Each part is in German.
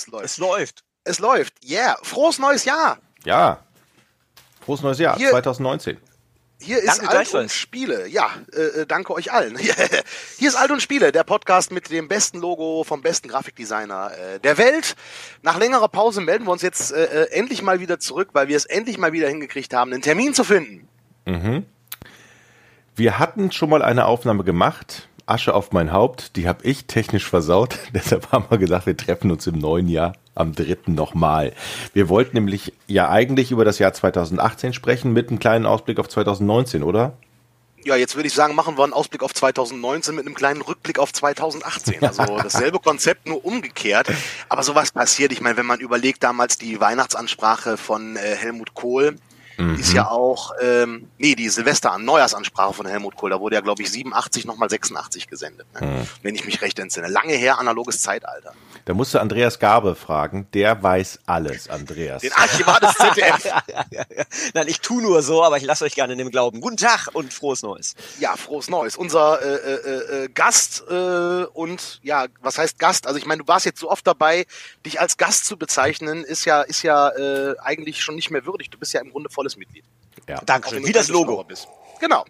Es läuft. Es läuft. Es läuft. Yeah. Frohes neues Jahr. Ja. Frohes neues Jahr, Hier- 2019. Hier ist Danke Alt und. Spiele. Ja, äh, äh, danke euch allen. Hier ist Alt und Spiele, der Podcast mit dem besten Logo vom besten Grafikdesigner äh, der Welt. Nach längerer Pause melden wir uns jetzt äh, äh, endlich mal wieder zurück, weil wir es endlich mal wieder hingekriegt haben, einen Termin zu finden. Wir hatten schon mal eine Aufnahme gemacht. Asche auf mein Haupt, die habe ich technisch versaut. Deshalb haben wir gesagt, wir treffen uns im neuen Jahr am 3. nochmal. Wir wollten nämlich ja eigentlich über das Jahr 2018 sprechen mit einem kleinen Ausblick auf 2019, oder? Ja, jetzt würde ich sagen, machen wir einen Ausblick auf 2019 mit einem kleinen Rückblick auf 2018. Also dasselbe Konzept, nur umgekehrt. Aber sowas passiert. Ich meine, wenn man überlegt, damals die Weihnachtsansprache von äh, Helmut Kohl, ist ja auch, ähm, nee, die Silvester Neujahrsansprache von Helmut Kohl, da wurde ja, glaube ich, 87 nochmal 86 gesendet, ne? wenn ich mich recht entsinne. Lange her, analoges Zeitalter. Da musst du Andreas Gabe fragen. Der weiß alles, Andreas. Den Archivar des ZDF. Ja, ja, ja. Nein, ich tu nur so, aber ich lasse euch gerne in dem Glauben. Guten Tag und frohes Neues. Ja, frohes Neues. Unser äh, äh, äh, Gast äh, und ja, was heißt Gast? Also ich meine, du warst jetzt so oft dabei, dich als Gast zu bezeichnen, ist ja ist ja äh, eigentlich schon nicht mehr würdig. Du bist ja im Grunde volles Mitglied. ja. Dankeschön. du Wie das Logo. Bist. Genau,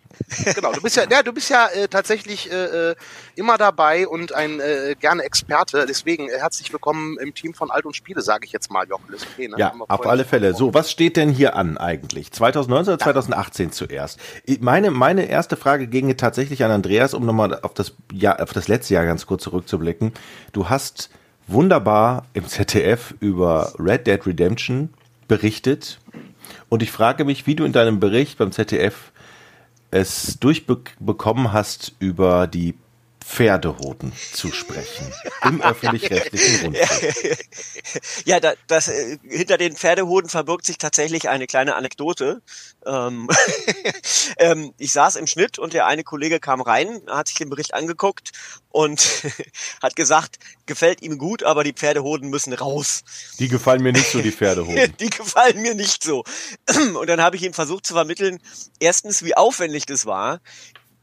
genau. Du bist ja, ja, du bist ja äh, tatsächlich äh, äh, immer dabei und ein äh, gerne Experte. Deswegen äh, herzlich willkommen im Team von Alt und Spiele, sage ich jetzt mal, Jochen. Okay, ne? Ja, auf alle Fälle. So, was steht denn hier an eigentlich? 2019 oder 2018 zuerst? Ich- Meine, meine erste Frage ginge tatsächlich an Andreas, um nochmal auf das Jahr, auf das letzte Jahr ganz kurz zurückzublicken. Du hast wunderbar im ZDF über Red Dead Redemption berichtet. Und ich frage mich, wie du in deinem Bericht beim ZDF es durchbekommen hast, über die Pferdehoden zu sprechen. Im öffentlich-rechtlichen Rundfunk. Ja, da, das, äh, hinter den Pferdehoden verbirgt sich tatsächlich eine kleine Anekdote. Ähm, ähm, ich saß im Schnitt und der eine Kollege kam rein, hat sich den Bericht angeguckt und hat gesagt, gefällt ihm gut, aber die Pferdehoden müssen raus. Die gefallen mir nicht so, die Pferdehoden. Die gefallen mir nicht so. Und dann habe ich ihm versucht zu vermitteln, erstens, wie aufwendig das war,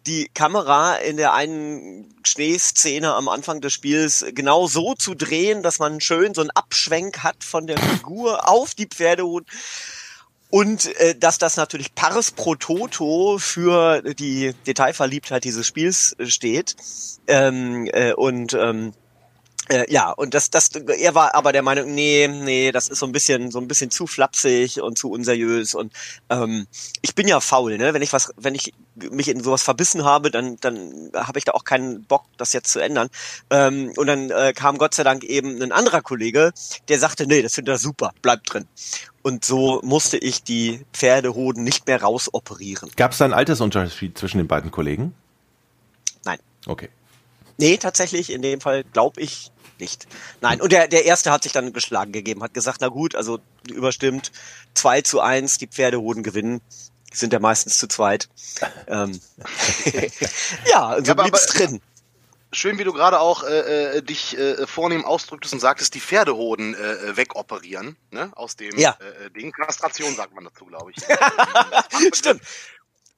die Kamera in der einen Schneeszene am Anfang des Spiels genau so zu drehen, dass man schön so einen Abschwenk hat von der Figur auf die Pferdehoden. Und äh, dass das natürlich pars pro toto für die Detailverliebtheit dieses Spiels steht. Ähm, äh, und ähm, äh, ja, und das, das, er war aber der Meinung, nee, nee, das ist so ein bisschen, so ein bisschen zu flapsig und zu unseriös und ähm, ich bin ja faul, ne? Wenn ich was, wenn ich mich in sowas verbissen habe, dann, dann habe ich da auch keinen Bock, das jetzt zu ändern. Ähm, und dann äh, kam Gott sei Dank eben ein anderer Kollege, der sagte, nee, das findet er super, bleibt drin. Und so musste ich die Pferdehoden nicht mehr rausoperieren. Gab es da einen Altersunterschied zwischen den beiden Kollegen? Nein. Okay. Nee, tatsächlich, in dem Fall glaube ich nicht. Nein, und der, der erste hat sich dann geschlagen gegeben, hat gesagt, na gut, also überstimmt, 2 zu 1, die Pferdehoden gewinnen. Sind ja meistens zu zweit. Ähm, ja, und so Ja, aber- blieb's drin. Schön, wie du gerade auch äh, äh, dich äh, vornehm ausdrücktest und sagtest, die Pferdehoden äh, wegoperieren, ne? Aus dem Ja. äh, Ding. Kastration sagt man dazu, glaube ich. Stimmt.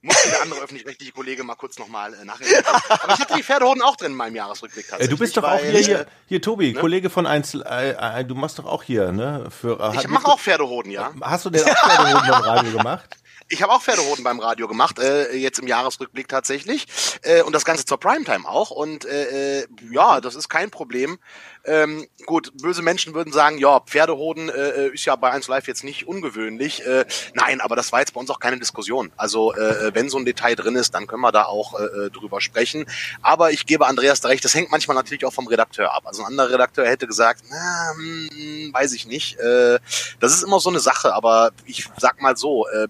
Muss der andere öffentlich-rechtliche Kollege mal kurz nochmal äh, nachher. Aber ich hatte die Pferdehoden auch drin in meinem Jahresrückblick Äh, du bist doch auch weil, hier, hier, äh, hier Tobi, ne? Kollege von eins, äh, äh, du machst doch auch hier, ne? Für, äh, Ich mache auch Pferdehoden, ja. Hast du denn auch Pferdehoden beim Radio gemacht? Ich habe auch Pferdehoden beim Radio gemacht, äh, jetzt im Jahresrückblick tatsächlich. Äh, und das Ganze zur Primetime auch. Und äh, äh, ja, das ist kein Problem. Ähm, gut, böse Menschen würden sagen, ja, Pferdehoden äh, ist ja bei 1 Live jetzt nicht ungewöhnlich. Äh, nein, aber das war jetzt bei uns auch keine Diskussion. Also äh, wenn so ein Detail drin ist, dann können wir da auch äh, drüber sprechen. Aber ich gebe Andreas da recht, das hängt manchmal natürlich auch vom Redakteur ab. Also ein anderer Redakteur hätte gesagt, na, hm, weiß ich nicht. Äh, das ist immer so eine Sache, aber ich sag mal so, äh,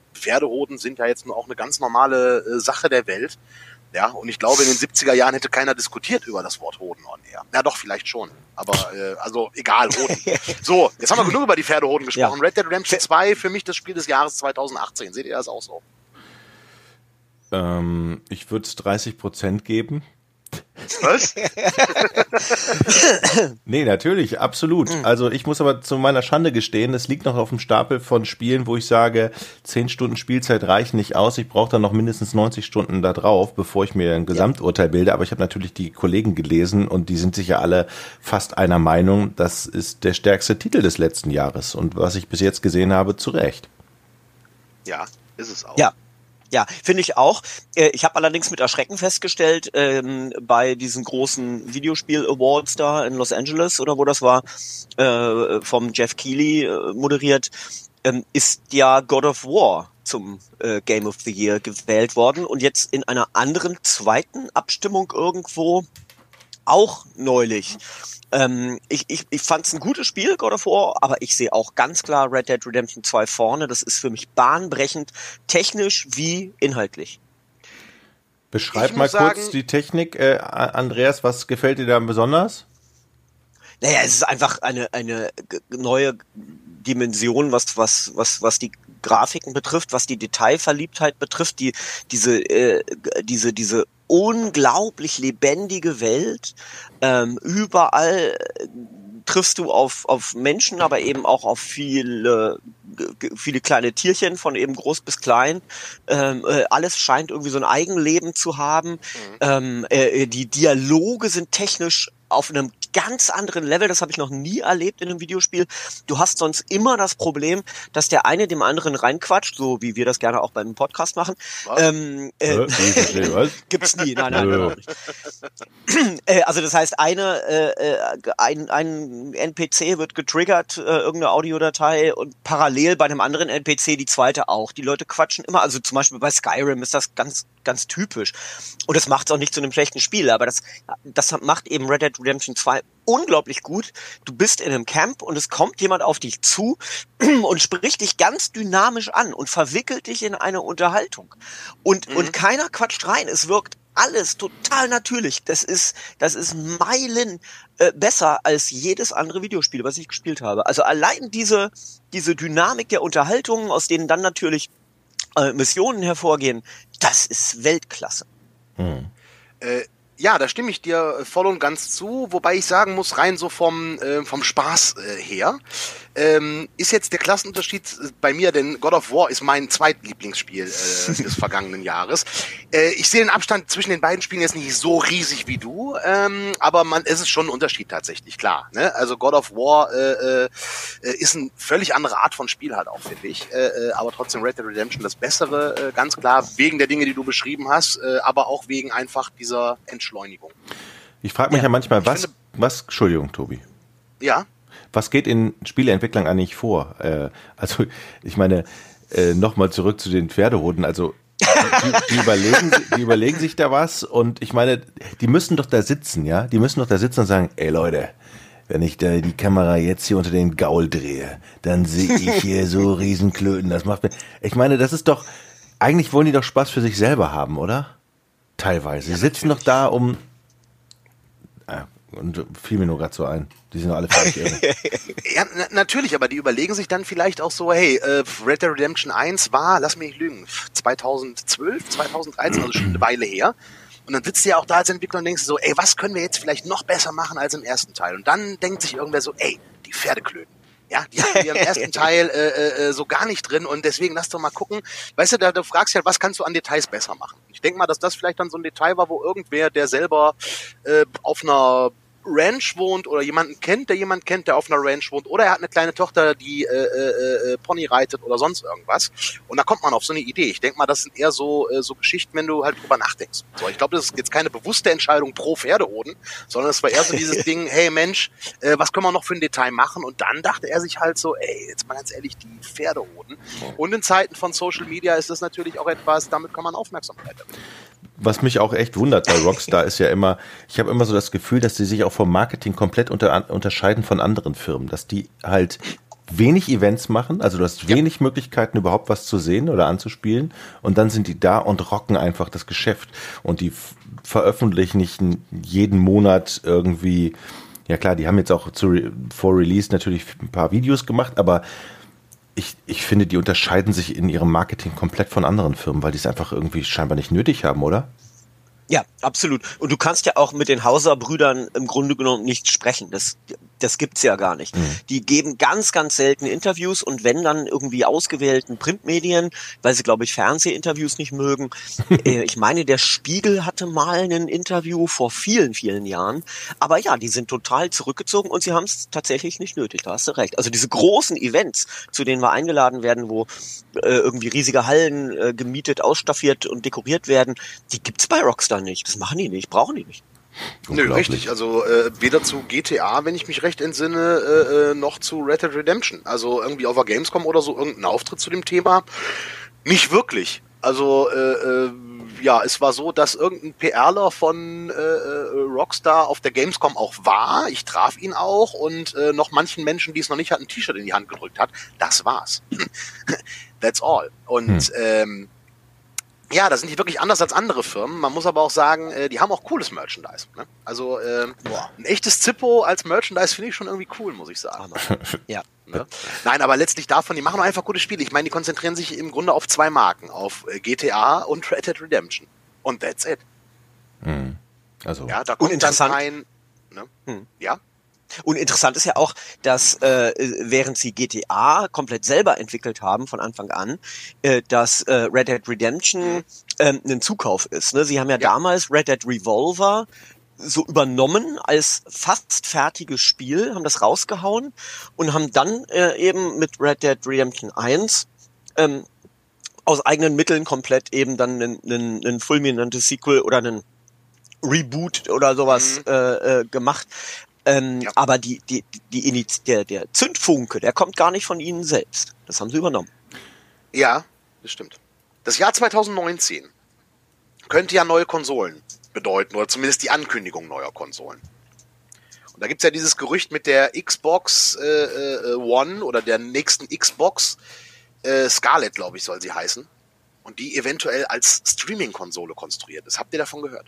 Pferdehoden sind ja jetzt nur auch eine ganz normale äh, Sache der Welt. Ja, und ich glaube, in den 70er Jahren hätte keiner diskutiert über das Wort Hoden on air. Ja, doch, vielleicht schon. Aber, äh, also, egal, Hoden. So, jetzt haben wir genug über die Pferdehoden gesprochen. Red Dead Redemption 2, für mich das Spiel des Jahres 2018. Seht ihr das auch so? Ähm, ich würde es 30 Prozent geben. Was? nee, natürlich, absolut. Hm. Also ich muss aber zu meiner Schande gestehen, es liegt noch auf dem Stapel von Spielen, wo ich sage, zehn Stunden Spielzeit reichen nicht aus. Ich brauche dann noch mindestens 90 Stunden da drauf, bevor ich mir ein Gesamturteil bilde. Aber ich habe natürlich die Kollegen gelesen und die sind sicher alle fast einer Meinung, das ist der stärkste Titel des letzten Jahres. Und was ich bis jetzt gesehen habe, zu Recht. Ja, ist es auch. Ja. Ja, finde ich auch. Äh, Ich habe allerdings mit Erschrecken festgestellt, ähm, bei diesen großen Videospiel-Awards da in Los Angeles oder wo das war, äh, vom Jeff Keighley äh, moderiert, ähm, ist ja God of War zum äh, Game of the Year gewählt worden und jetzt in einer anderen zweiten Abstimmung irgendwo auch neulich. Ähm, ich ich, ich fand es ein gutes Spiel, God of War, aber ich sehe auch ganz klar Red Dead Redemption 2 vorne. Das ist für mich bahnbrechend, technisch wie inhaltlich. Beschreib Ich mal kurz sagen- die Technik, äh, Andreas, was gefällt dir da besonders? Naja, es ist einfach eine, eine neue Dimension, was, was, was, was die Grafiken betrifft, was die Detailverliebtheit betrifft, die, diese, äh, diese, diese unglaublich lebendige Welt. Ähm, überall äh, triffst du auf, auf Menschen, aber eben auch auf viele, viele kleine Tierchen, von eben groß bis klein. Ähm, äh, alles scheint irgendwie so ein Eigenleben zu haben. Ähm, äh, die Dialoge sind technisch auf einem ganz anderen Level, das habe ich noch nie erlebt in einem Videospiel. Du hast sonst immer das Problem, dass der eine dem anderen reinquatscht, so wie wir das gerne auch beim Podcast machen. Was? Ähm, äh, was? Gibt's nie, nein, nein, Nö. überhaupt nicht. äh, also das heißt, eine, äh, äh, ein, ein NPC wird getriggert, äh, irgendeine Audiodatei und parallel bei einem anderen NPC die zweite auch. Die Leute quatschen immer, also zum Beispiel bei Skyrim ist das ganz, ganz typisch. Und das macht es auch nicht zu einem schlechten Spiel, aber das, das macht eben Red Dead Redemption 2 unglaublich gut. Du bist in einem Camp und es kommt jemand auf dich zu und spricht dich ganz dynamisch an und verwickelt dich in eine Unterhaltung. Und, und keiner quatscht rein. Es wirkt alles total natürlich. Das ist, das ist Meilen äh, besser als jedes andere Videospiel, was ich gespielt habe. Also allein diese, diese Dynamik der Unterhaltung, aus denen dann natürlich äh, Missionen hervorgehen, das ist Weltklasse. Äh, ja, da stimme ich dir voll und ganz zu, wobei ich sagen muss, rein so vom, äh, vom Spaß äh, her, ähm, ist jetzt der Klassenunterschied äh, bei mir, denn God of War ist mein zweitlieblingsspiel äh, des vergangenen Jahres. Äh, ich sehe den Abstand zwischen den beiden Spielen jetzt nicht so riesig wie du, ähm, aber man, es ist schon ein Unterschied tatsächlich, klar. Ne? Also God of War äh, äh, ist eine völlig andere Art von Spiel halt auch, finde ich. Äh, aber trotzdem Red Dead Redemption das Bessere, ganz klar, wegen der Dinge, die du beschrieben hast, aber auch wegen einfach dieser Entschleunigung. Ich frage mich ja, Ja, manchmal, was, finde- was, Entschuldigung, Tobi. Ja, Was geht in Spieleentwicklern eigentlich vor? Äh, also, ich meine, äh, nochmal zurück zu den Pferdehoden. Also, die, die, überlegen, die überlegen sich da was und ich meine, die müssen doch da sitzen, ja? Die müssen doch da sitzen und sagen, ey Leute, wenn ich da die Kamera jetzt hier unter den Gaul drehe, dann sehe ich hier so Riesenklöten. Das macht mir. Ich meine, das ist doch. Eigentlich wollen die doch Spaß für sich selber haben, oder? Teilweise. Sie sitzen doch da, um. Und fiel mir nur gerade so ein. Die sind alle völlig irre. Ja, na, natürlich, aber die überlegen sich dann vielleicht auch so, hey, äh, Red Dead Redemption 1 war, lass mich nicht lügen, 2012, 2013, also schon eine Weile her. Und dann sitzt du ja auch da als Entwickler und denkst so, ey, was können wir jetzt vielleicht noch besser machen als im ersten Teil? Und dann denkt sich irgendwer so, ey, die Pferdeklöten. Ja, die haben wir im ersten Teil äh, äh, so gar nicht drin und deswegen lass doch mal gucken. Weißt du, da, du fragst ja, was kannst du an Details besser machen? Ich denke mal, dass das vielleicht dann so ein Detail war, wo irgendwer, der selber äh, auf einer Ranch wohnt oder jemanden kennt, der jemanden kennt, der auf einer Ranch wohnt, oder er hat eine kleine Tochter, die äh, äh, äh, Pony reitet oder sonst irgendwas. Und da kommt man auf so eine Idee. Ich denke mal, das sind eher so äh, so Geschichten, wenn du halt drüber nachdenkst. So, ich glaube, das ist jetzt keine bewusste Entscheidung pro Pferdehoden, sondern es war eher so dieses Ding, hey Mensch, äh, was können wir noch für ein Detail machen? Und dann dachte er sich halt so, ey, jetzt mal ganz ehrlich, die Pferdehoden. Und in Zeiten von Social Media ist das natürlich auch etwas, damit kann man Aufmerksamkeit erregen. Was mich auch echt wundert bei Rockstar ist ja immer, ich habe immer so das Gefühl, dass sie sich auch vom Marketing komplett unter, unterscheiden von anderen Firmen, dass die halt wenig Events machen, also du hast wenig Möglichkeiten überhaupt was zu sehen oder anzuspielen und dann sind die da und rocken einfach das Geschäft und die veröffentlichen nicht jeden Monat irgendwie, ja klar, die haben jetzt auch zu, vor Release natürlich ein paar Videos gemacht, aber ich, ich finde, die unterscheiden sich in ihrem Marketing komplett von anderen Firmen, weil die es einfach irgendwie scheinbar nicht nötig haben, oder? Ja, absolut. Und du kannst ja auch mit den Hauser-Brüdern im Grunde genommen nicht sprechen. Das, das gibt's ja gar nicht. Mhm. Die geben ganz, ganz selten Interviews und wenn dann irgendwie ausgewählten Printmedien, weil sie, glaube ich, Fernsehinterviews nicht mögen. äh, ich meine, der Spiegel hatte mal ein Interview vor vielen, vielen Jahren. Aber ja, die sind total zurückgezogen und sie haben es tatsächlich nicht nötig. Da hast du recht. Also diese großen Events, zu denen wir eingeladen werden, wo äh, irgendwie riesige Hallen äh, gemietet, ausstaffiert und dekoriert werden, die gibt's bei Rockstar nicht. Das machen die nicht, brauchen die nicht. Nö, richtig. Also äh, weder zu GTA, wenn ich mich recht entsinne, äh, äh, noch zu Red Dead Redemption. Also irgendwie auf der Gamescom oder so irgendein Auftritt zu dem Thema. Nicht wirklich. Also äh, äh, ja, es war so, dass irgendein PRler von äh, Rockstar auf der Gamescom auch war. Ich traf ihn auch und noch manchen Menschen, die es noch nicht hatten, ein T-Shirt in die Hand gedrückt hat. Das war's. That's all. Und hm. ähm, ja, da sind die wirklich anders als andere Firmen. Man muss aber auch sagen, äh, die haben auch cooles Merchandise. Ne? Also ähm, ein echtes Zippo als Merchandise finde ich schon irgendwie cool, muss ich sagen. ja. Ne? Nein, aber letztlich davon, die machen einfach gute Spiele. Ich meine, die konzentrieren sich im Grunde auf zwei Marken, auf äh, GTA und Red Dead Redemption. Und that's it. Hm. Also. Ja, da kommt dann kein. Ne? Hm. Ja. Und interessant ist ja auch, dass äh, während sie GTA komplett selber entwickelt haben von Anfang an, äh, dass äh, Red Dead Redemption ähm, ein Zukauf ist. Ne? Sie haben ja, ja damals Red Dead Revolver so übernommen als fast fertiges Spiel, haben das rausgehauen und haben dann äh, eben mit Red Dead Redemption 1 ähm, aus eigenen Mitteln komplett eben dann ein fulminantes Sequel oder einen Reboot oder sowas mhm. äh, äh, gemacht. Ähm, ja. Aber die, die, die, der, der Zündfunke, der kommt gar nicht von ihnen selbst. Das haben sie übernommen. Ja, das stimmt. Das Jahr 2019 könnte ja neue Konsolen bedeuten, oder zumindest die Ankündigung neuer Konsolen. Und da gibt's ja dieses Gerücht mit der Xbox äh, äh, One oder der nächsten Xbox, äh, Scarlett, glaube ich, soll sie heißen. Und die eventuell als Streaming-Konsole konstruiert ist. Habt ihr davon gehört?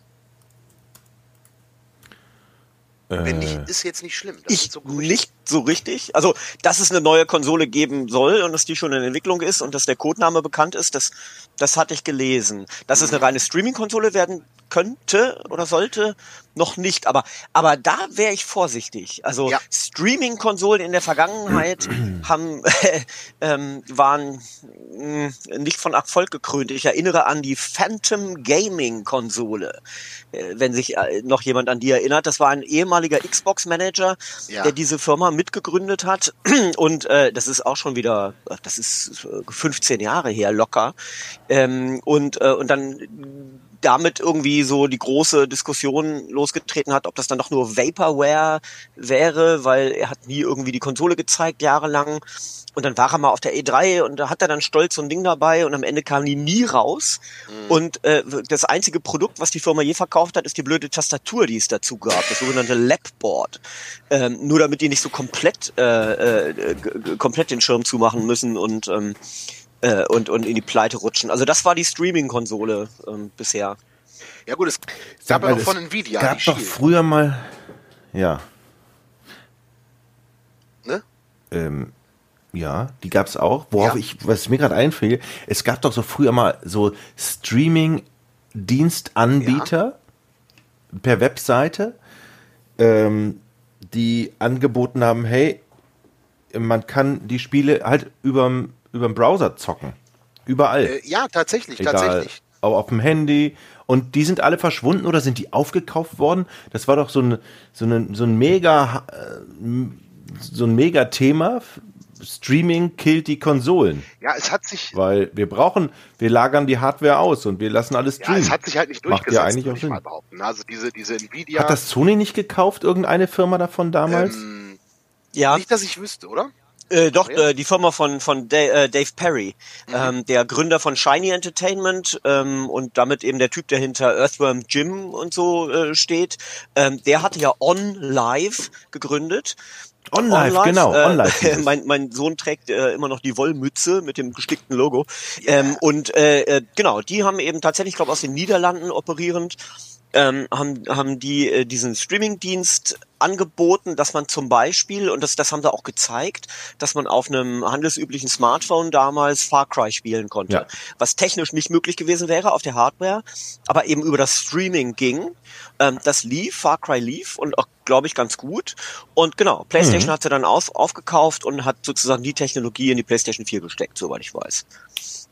Wenn nicht, äh. ist jetzt nicht schlimm. Das ich so nicht so richtig. Also, dass es eine neue Konsole geben soll und dass die schon in Entwicklung ist und dass der Codename bekannt ist, das, das hatte ich gelesen. Dass es eine reine Streaming-Konsole werden könnte oder sollte, noch nicht. Aber, aber da wäre ich vorsichtig. Also ja. Streaming-Konsolen in der Vergangenheit haben, äh, ähm, waren mh, hm, nicht von Erfolg gekrönt. Ich erinnere an die Phantom Gaming-Konsole. Äh, wenn sich äh, noch jemand an die erinnert. Das war ein ehemaliger Xbox-Manager, ja. der diese Firma mitgegründet hat. Und äh, das ist auch schon wieder, das ist 15 Jahre her, locker. Ähm, und, äh, und dann damit irgendwie so die große Diskussion losgetreten hat, ob das dann doch nur Vaporware wäre, weil er hat nie irgendwie die Konsole gezeigt, jahrelang. Und dann war er mal auf der E3 und da hat er dann stolz so ein Ding dabei und am Ende kam die nie raus. Mhm. Und äh, das einzige Produkt, was die Firma je verkauft hat, ist die blöde Tastatur, die es dazu gab, das sogenannte Labboard. Ähm, nur damit die nicht so komplett äh, äh, komplett den Schirm zumachen müssen und ähm, äh, und, und in die Pleite rutschen. Also das war die Streaming-Konsole ähm, bisher. Ja gut, es gab ja auch von Nvidia. Es gab doch früher mal, ja. Ne? Ähm, ja, die gab es auch. Worauf ja. ich, was mir gerade einfiel, es gab doch so früher mal so Streaming-Dienstanbieter ja. per Webseite, ähm, die angeboten haben, hey, man kann die Spiele halt über überm Browser zocken. Überall. Äh, ja, tatsächlich, Egal. tatsächlich. Auch auf dem Handy. Und die sind alle verschwunden oder sind die aufgekauft worden? Das war doch so ein, so ein, so ein mega, äh, so ein mega Thema. Streaming killt die Konsolen. Ja, es hat sich. Weil wir brauchen, wir lagern die Hardware aus und wir lassen alles streamen. Ja, es hat sich halt nicht durchgesetzt. Macht ja eigentlich auch Sinn. Mal behaupten. Also diese, diese Nvidia. Hat das Sony nicht gekauft, irgendeine Firma davon damals? Ähm, ja. Nicht, dass ich wüsste, oder? Äh, doch, äh, die Firma von, von Dave, äh, Dave Perry, mhm. ähm, der Gründer von Shiny Entertainment ähm, und damit eben der Typ, der hinter Earthworm Jim und so äh, steht, ähm, der hatte ja On Live gegründet. On Live, On genau, äh, On Live. mein, mein Sohn trägt äh, immer noch die Wollmütze mit dem gestickten Logo. Yeah. Ähm, und äh, äh, genau, die haben eben tatsächlich, ich glaube aus den Niederlanden operierend, ähm, haben, haben die äh, diesen Streaming-Dienst angeboten, dass man zum Beispiel, und das, das haben sie auch gezeigt, dass man auf einem handelsüblichen Smartphone damals Far Cry spielen konnte. Ja. Was technisch nicht möglich gewesen wäre auf der Hardware, aber eben über das Streaming ging. Ähm, das lief, Far Cry lief und auch, glaube ich, ganz gut. Und genau, PlayStation mhm. hat sie dann auf, aufgekauft und hat sozusagen die Technologie in die PlayStation 4 gesteckt, soweit ich weiß.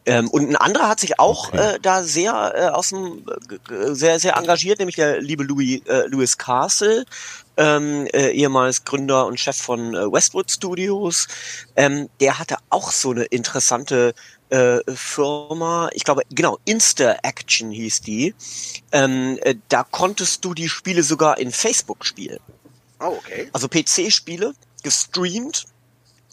Ähm, und ein anderer hat sich auch okay. äh, da sehr äh, aus dem äh, sehr sehr engagiert, nämlich der liebe Louis äh, Louis Castle, ähm, äh, ehemals Gründer und Chef von äh, Westwood Studios. Ähm, der hatte auch so eine interessante äh, Firma, ich glaube, genau, Insta Action hieß die. Ähm, äh, da konntest du die Spiele sogar in Facebook spielen. Oh, okay. Also PC-Spiele gestreamt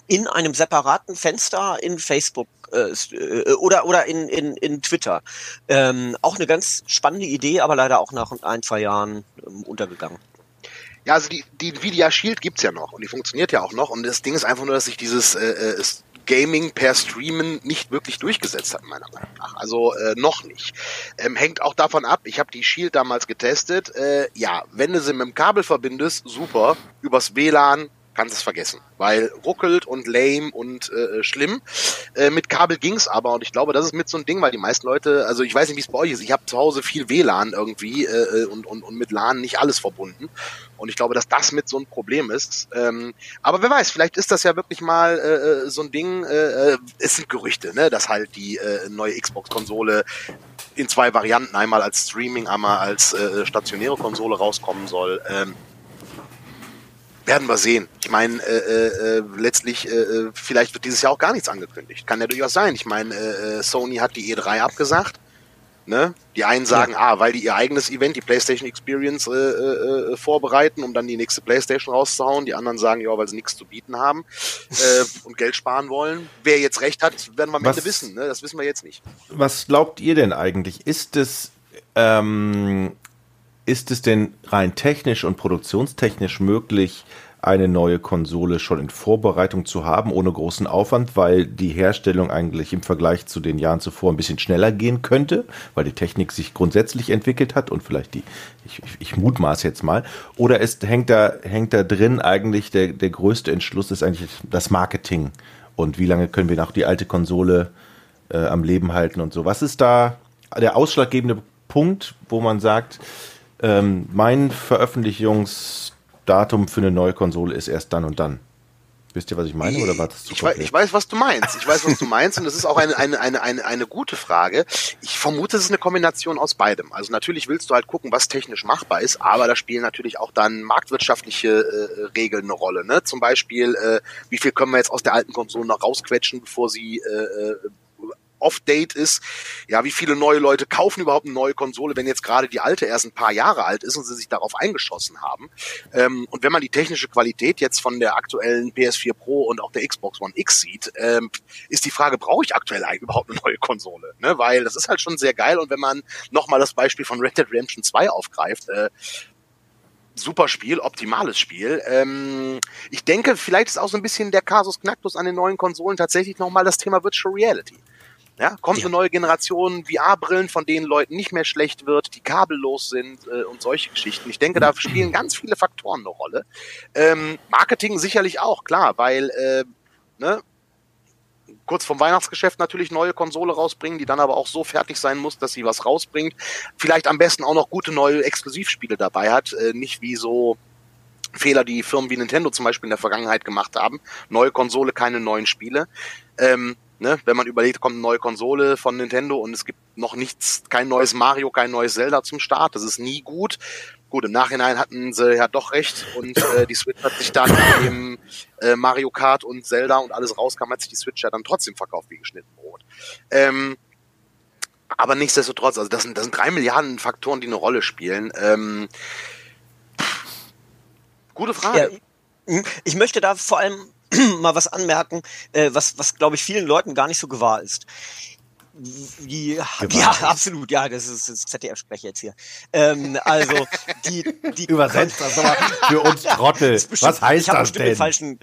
in einem separaten Fenster in Facebook äh, äh, oder oder in, in, in Twitter. Ähm, auch eine ganz spannende Idee, aber leider auch nach ein, zwei Jahren ähm, untergegangen. Ja, also die, die Nvidia Shield gibt's ja noch und die funktioniert ja auch noch und das Ding ist einfach nur, dass sich dieses äh, äh Gaming per Streamen nicht wirklich durchgesetzt hat, meiner Meinung nach. Also äh, noch nicht. Ähm, hängt auch davon ab, ich habe die Shield damals getestet. Äh, ja, wenn du sie mit dem Kabel verbindest, super. Übers WLAN kannst es vergessen, weil ruckelt und lame und äh, schlimm. Äh, mit Kabel ging's aber und ich glaube, das ist mit so ein Ding, weil die meisten Leute, also ich weiß nicht, wie es bei euch ist, ich habe zu Hause viel WLAN irgendwie äh, und, und, und mit LAN nicht alles verbunden. Und ich glaube, dass das mit so ein Problem ist. Ähm, aber wer weiß, vielleicht ist das ja wirklich mal äh, äh so ein Ding, äh, äh, es sind Gerüchte, ne, dass halt die äh, neue Xbox-Konsole in zwei Varianten, einmal als Streaming, einmal als äh, stationäre Konsole rauskommen soll. Ähm, werden wir sehen. Ich meine, äh, äh, äh, letztlich, äh, äh, vielleicht wird dieses Jahr auch gar nichts angekündigt. Kann ja durchaus sein. Ich meine, äh, äh Sony hat die E3 abgesagt. Ne? Die einen sagen, ja. ah, weil die ihr eigenes Event, die PlayStation Experience, äh, äh, vorbereiten, um dann die nächste PlayStation rauszuhauen. Die anderen sagen, ja, weil sie nichts zu bieten haben äh, und Geld sparen wollen. Wer jetzt recht hat, werden wir am was, Ende wissen. Ne? Das wissen wir jetzt nicht. Was glaubt ihr denn eigentlich? Ist es ähm, ist es denn rein technisch und produktionstechnisch möglich, eine neue Konsole schon in Vorbereitung zu haben, ohne großen Aufwand, weil die Herstellung eigentlich im Vergleich zu den Jahren zuvor ein bisschen schneller gehen könnte, weil die Technik sich grundsätzlich entwickelt hat und vielleicht die, ich, ich, mutmaß jetzt mal, oder ist, hängt da, hängt da drin eigentlich der, der größte Entschluss ist eigentlich das Marketing und wie lange können wir noch die alte Konsole äh, am Leben halten und so. Was ist da der ausschlaggebende Punkt, wo man sagt, ähm, mein Veröffentlichungsdatum für eine neue Konsole ist erst dann und dann. Wisst ihr, was ich meine, oder war das zu ich weiß, ich weiß, was du meinst. Ich weiß, was du meinst, und das ist auch eine, eine, eine, eine, eine gute Frage. Ich vermute, es ist eine Kombination aus beidem. Also natürlich willst du halt gucken, was technisch machbar ist, aber da spielen natürlich auch dann marktwirtschaftliche äh, Regeln eine Rolle. Ne? Zum Beispiel, äh, wie viel können wir jetzt aus der alten Konsole noch rausquetschen, bevor sie äh, äh Off-Date ist. Ja, wie viele neue Leute kaufen überhaupt eine neue Konsole, wenn jetzt gerade die alte erst ein paar Jahre alt ist und sie sich darauf eingeschossen haben. Ähm, und wenn man die technische Qualität jetzt von der aktuellen PS4 Pro und auch der Xbox One X sieht, ähm, ist die Frage, brauche ich aktuell eigentlich überhaupt eine neue Konsole? Ne? Weil das ist halt schon sehr geil. Und wenn man nochmal das Beispiel von Red Dead Redemption 2 aufgreift, äh, super Spiel, optimales Spiel. Ähm, ich denke, vielleicht ist auch so ein bisschen der Kasus Knacktus an den neuen Konsolen tatsächlich nochmal das Thema Virtual Reality. Ja, kommt ja. eine neue Generation VR-Brillen, von denen Leuten nicht mehr schlecht wird, die kabellos sind äh, und solche Geschichten. Ich denke, da spielen ganz viele Faktoren eine Rolle. Ähm, Marketing sicherlich auch, klar, weil äh, ne, kurz vom Weihnachtsgeschäft natürlich neue Konsole rausbringen, die dann aber auch so fertig sein muss, dass sie was rausbringt. Vielleicht am besten auch noch gute neue Exklusivspiele dabei hat, äh, nicht wie so Fehler, die Firmen wie Nintendo zum Beispiel in der Vergangenheit gemacht haben. Neue Konsole, keine neuen Spiele. Ähm, Ne, wenn man überlegt, kommt eine neue Konsole von Nintendo und es gibt noch nichts, kein neues Mario, kein neues Zelda zum Start, das ist nie gut. Gut, im Nachhinein hatten sie ja doch recht und äh, die Switch hat sich dann im äh, Mario Kart und Zelda und alles rauskam, hat sich die Switch ja dann trotzdem verkauft wie geschnitten Brot. Ähm, aber nichtsdestotrotz, also das sind, das sind drei Milliarden Faktoren, die eine Rolle spielen. Ähm, gute Frage. Ja, ich möchte da vor allem mal was anmerken, äh, was, was glaube ich vielen Leuten gar nicht so gewahr ist. Die, ja, absolut, ja, das ist das ZDF-Sprecher jetzt hier. Ähm, also, die, die Übersetzt das aber für uns Trottel. Bestimmt, was heißt das denn? Den falschen,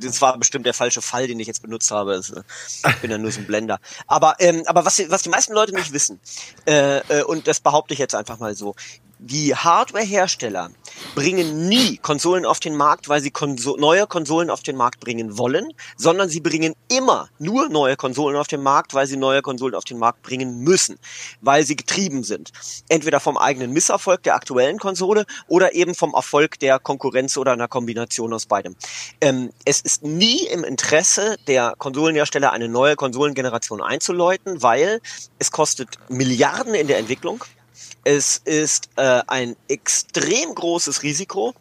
das war bestimmt der falsche Fall, den ich jetzt benutzt habe. Äh, ich bin ja nur so ein Blender. Aber, ähm, aber was, was die meisten Leute nicht wissen, äh, äh, und das behaupte ich jetzt einfach mal so, die Hardware-Hersteller bringen nie Konsolen auf den Markt, weil sie Konso neue Konsolen auf den Markt bringen wollen, sondern sie bringen immer nur neue Konsolen auf den Markt, weil sie neue Konsolen auf den Markt bringen müssen, weil sie getrieben sind. Entweder vom eigenen Misserfolg der aktuellen Konsole oder eben vom Erfolg der Konkurrenz oder einer Kombination aus beidem. Ähm, es ist nie im Interesse der Konsolenhersteller, eine neue Konsolengeneration einzuläuten, weil es kostet Milliarden in der Entwicklung es ist äh, ein extrem großes Risiko,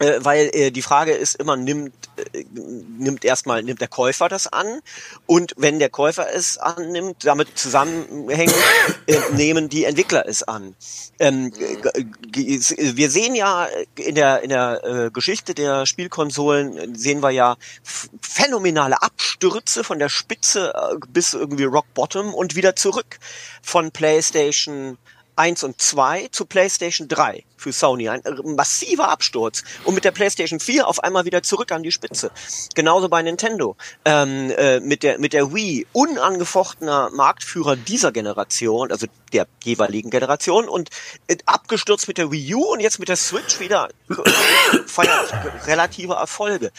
äh, weil äh, die Frage ist immer, nimmt, äh, nimmt erstmal, nimmt der Käufer das an und wenn der Käufer es annimmt, damit zusammenhängen, äh, nehmen die Entwickler es an. Ähm, wir sehen ja in der, in der äh, Geschichte der Spielkonsolen, sehen wir ja phänomenale Abstürze von der Spitze äh, bis irgendwie Rock Bottom und wieder zurück von PlayStation 1 und 2 zu PlayStation 3 für Sony. Ein massiver Absturz. Und mit der PlayStation 4 auf einmal wieder zurück an die Spitze. Genauso bei Nintendo. Ähm, äh, mit, der, mit der Wii unangefochtener Marktführer dieser Generation, also der jeweiligen Generation und äh, abgestürzt mit der Wii U und jetzt mit der Switch wieder relative Erfolge.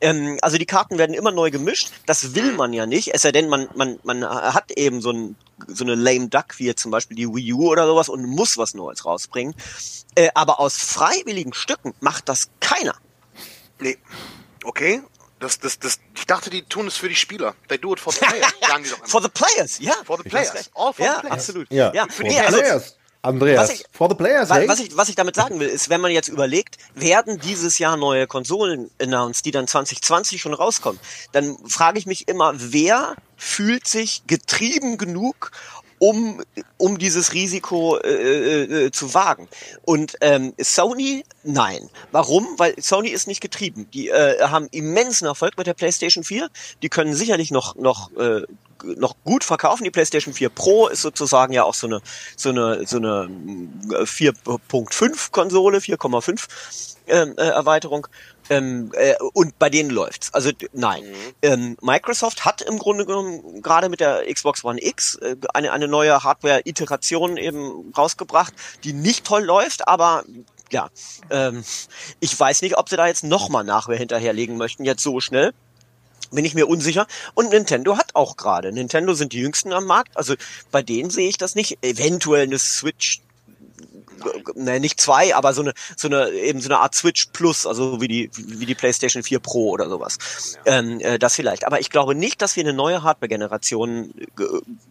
Ähm, also die Karten werden immer neu gemischt. Das will man ja nicht. Es sei denn, man, man, man hat eben so, ein, so eine lame Duck wie jetzt zum Beispiel die Wii U oder sowas und muss was Neues rausbringen. Äh, aber aus freiwilligen Stücken macht das keiner. Nee. Okay. Das, das, das, ich dachte, die tun es für die Spieler. They do it for the players, sagen die doch immer. For the players, ja. For the players. All for ja, the players. absolut. Ja, ja. for Nee, the also, players. Andreas, Was ich- for the players, Wa- hey? Was ich, was ich damit sagen will, ist, wenn man jetzt überlegt, werden dieses Jahr neue Konsolen announced, die dann 2020 schon rauskommen, dann frage ich mich immer, wer fühlt sich getrieben genug, um, um dieses Risiko äh, äh, äh, zu wagen. Und ähm, Sony, nein. Warum? Weil Sony ist nicht getrieben. Die äh, haben immensen Erfolg mit der PlayStation 4. Die können sicherlich noch, noch äh, noch gut verkaufen. Die PlayStation 4 Pro ist sozusagen ja auch so eine so eine so eine mm, 4.5 Konsole, 4,5 ähm, äh, Erweiterung. Ähm, äh, und bei denen läuft's. Also nein. Ähm, Microsoft hat im Grunde genommen gerade mit der Xbox One X äh, eine eine neue Hardware-Iteration eben rausgebracht, die nicht toll läuft, aber ja, ähm, ich weiß nicht, ob sie da jetzt nochmal Nachwehr hinterherlegen möchten, jetzt so schnell bin ich mir unsicher. Und Nintendo hat auch gerade. Nintendo sind die jüngsten am Markt. Also bei denen sehe ich das nicht. Eventuell eine Switch. Ne, nicht zwei, aber so eine, so eine, eben so eine Art Switch Plus, also wie die, wie die PlayStation 4 Pro oder sowas. Ähm, äh, das vielleicht. Aber ich glaube nicht, dass wir eine neue Hardware-Generation äh,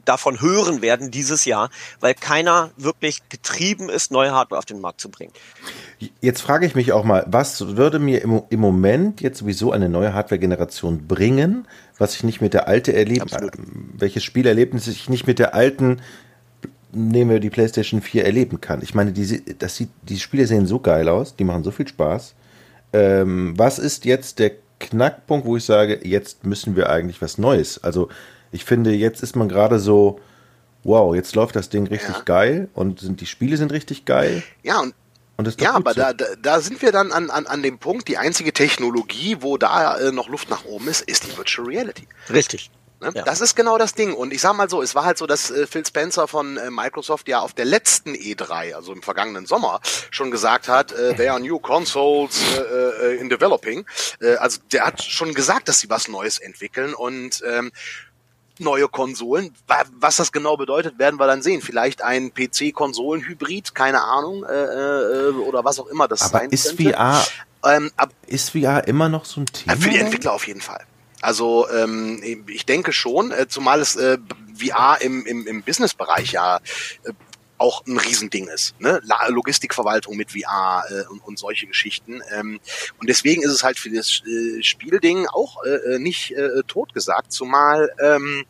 davon hören werden dieses Jahr, weil keiner wirklich getrieben ist, neue Hardware auf den Markt zu bringen. Jetzt frage ich mich auch mal, was würde mir im, im Moment jetzt sowieso eine neue Hardware-Generation bringen, was ich nicht mit der alte erleben, Absolut. welches Spielerlebnis ich nicht mit der alten, nehmen wir die PlayStation 4, erleben kann. Ich meine, die, das sieht, die Spiele sehen so geil aus, die machen so viel Spaß. Ähm, was ist jetzt der Knackpunkt, wo ich sage, jetzt müssen wir eigentlich was Neues? Also ich finde, jetzt ist man gerade so, wow, jetzt läuft das Ding richtig Ja. geil und sind, die Spiele sind richtig geil. Ja, und Ja, aber so. da, da, da sind wir dann an, an, an dem Punkt, die einzige Technologie, wo da äh, noch Luft nach oben ist, ist die Virtual Reality. Richtig. Ne? Ja. Das ist genau das Ding. Und ich sag mal so, es war halt so, dass äh, Phil Spencer von äh, Microsoft ja auf der letzten E3, also im vergangenen Sommer, schon gesagt hat, äh, there are new consoles äh, äh, in developing. Äh, also der hat schon gesagt, dass sie was Neues entwickeln und ähm, neue Konsolen. Wa- Was das genau bedeutet, werden wir dann sehen. Vielleicht ein PC-Konsolen-Hybrid, keine Ahnung, äh, äh, oder was auch immer das Aber sein ist könnte. VR, Ähm, ab, ist VR immer noch so ein Thema? für die? Entwickler auf jeden Fall. Also ähm, ich denke schon, äh, zumal es äh, VR im, im, im Businessbereich ja äh, auch ein Riesending ist. Ne? Logistikverwaltung mit VR äh, und, und solche Geschichten. Ähm, und deswegen ist es halt für das äh, Spielding auch äh, äh, nicht äh, totgesagt, zumal ähm,